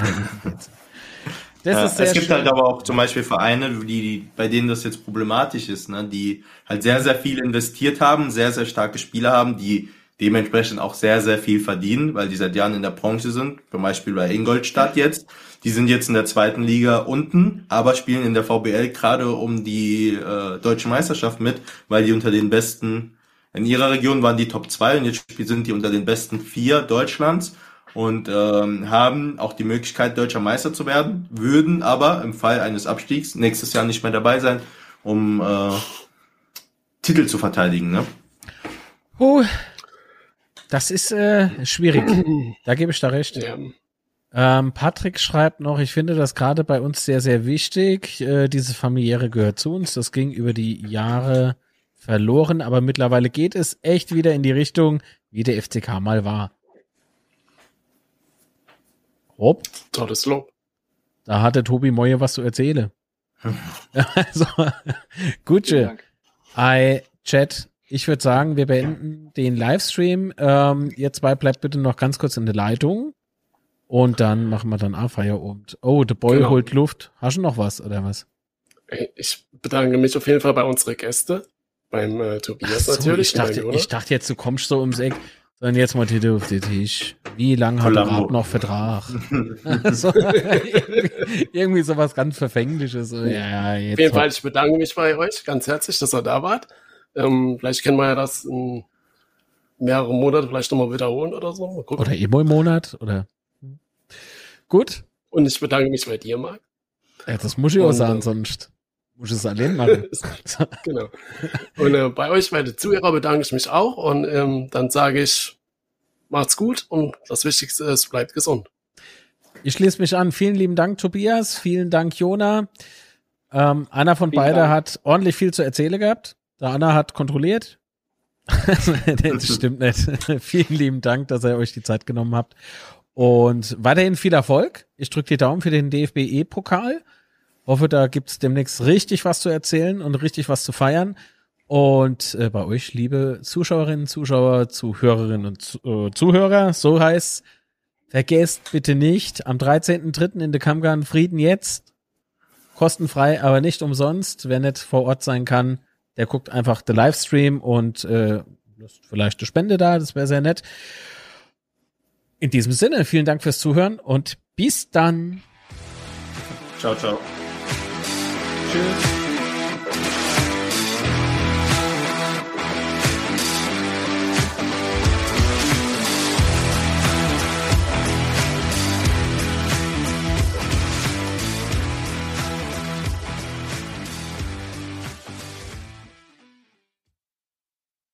Äh, das ja, es gibt schön. halt aber auch zum Beispiel Vereine, die, bei denen das jetzt problematisch ist, ne? die halt sehr, sehr viel investiert haben, sehr, sehr starke Spieler haben, die dementsprechend auch sehr, sehr viel verdienen, weil die seit Jahren in der Branche sind. Zum Beispiel bei Ingolstadt jetzt. Die sind jetzt in der zweiten Liga unten, aber spielen in der VBL gerade um die äh, deutsche Meisterschaft mit, weil die unter den besten, in ihrer Region waren die Top 2 und jetzt sind die unter den besten vier Deutschlands und ähm, haben auch die Möglichkeit, deutscher Meister zu werden, würden aber im Fall eines Abstiegs nächstes Jahr nicht mehr dabei sein, um äh, Titel zu verteidigen. Ne? Oh, das ist äh, schwierig. Da gebe ich da recht. Ja. Ähm, Patrick schreibt noch, ich finde das gerade bei uns sehr, sehr wichtig. Äh, diese familiäre gehört zu uns. Das ging über die Jahre verloren, aber mittlerweile geht es echt wieder in die Richtung, wie der FCK mal war. Rob? Tolles Lob. Da hatte Tobi Moje was zu erzählen. also, Gutsche. I Chat. Ich würde sagen, wir beenden den Livestream. Ähm, ihr zwei bleibt bitte noch ganz kurz in der Leitung. Und dann machen wir dann A-Feierabend. Oh, The Boy genau. holt Luft. Hast du noch was oder was? Ich bedanke mich auf jeden Fall bei unseren Gästen. Beim äh, Tobias so, natürlich. Ich dachte, ich dachte jetzt, du kommst so ums Eck. Sondern jetzt mal Titel auf den Tisch. Wie lange hat der Rat noch Vertrag? so, irgendwie, irgendwie sowas ganz Verfängliches. Ja, jetzt auf jeden Fall, ich bedanke mich bei euch ganz herzlich, dass ihr da wart. Ähm, vielleicht können wir ja das in mehreren Monaten vielleicht nochmal wiederholen oder so. Oder immer im Monat, oder? Gut. Und ich bedanke mich bei dir, Marc. Ja, das muss ich auch sagen, sonst muss es allein machen. genau. Und äh, bei euch, meine Zuhörer, bedanke ich mich auch. Und ähm, dann sage ich, macht's gut und das Wichtigste ist, bleibt gesund. Ich schließe mich an. Vielen lieben Dank, Tobias. Vielen Dank, Jona. Ähm, einer von beiden hat ordentlich viel zu erzählen gehabt. Der Anna hat kontrolliert. das stimmt nicht. Vielen lieben Dank, dass ihr euch die Zeit genommen habt. Und weiterhin viel Erfolg. Ich drücke die Daumen für den DFB-E-Pokal. Hoffe, da gibt's demnächst richtig was zu erzählen und richtig was zu feiern. Und äh, bei euch, liebe Zuschauerinnen, Zuschauer, Zuhörerinnen und äh, Zuhörer, so heißt, vergesst bitte nicht, am 13.3. in der Kammgarn Frieden jetzt. Kostenfrei, aber nicht umsonst. Wer nicht vor Ort sein kann, der guckt einfach den Livestream und äh, lässt vielleicht eine Spende da, das wäre sehr nett. In diesem Sinne, vielen Dank fürs Zuhören und bis dann. Ciao, ciao. truth.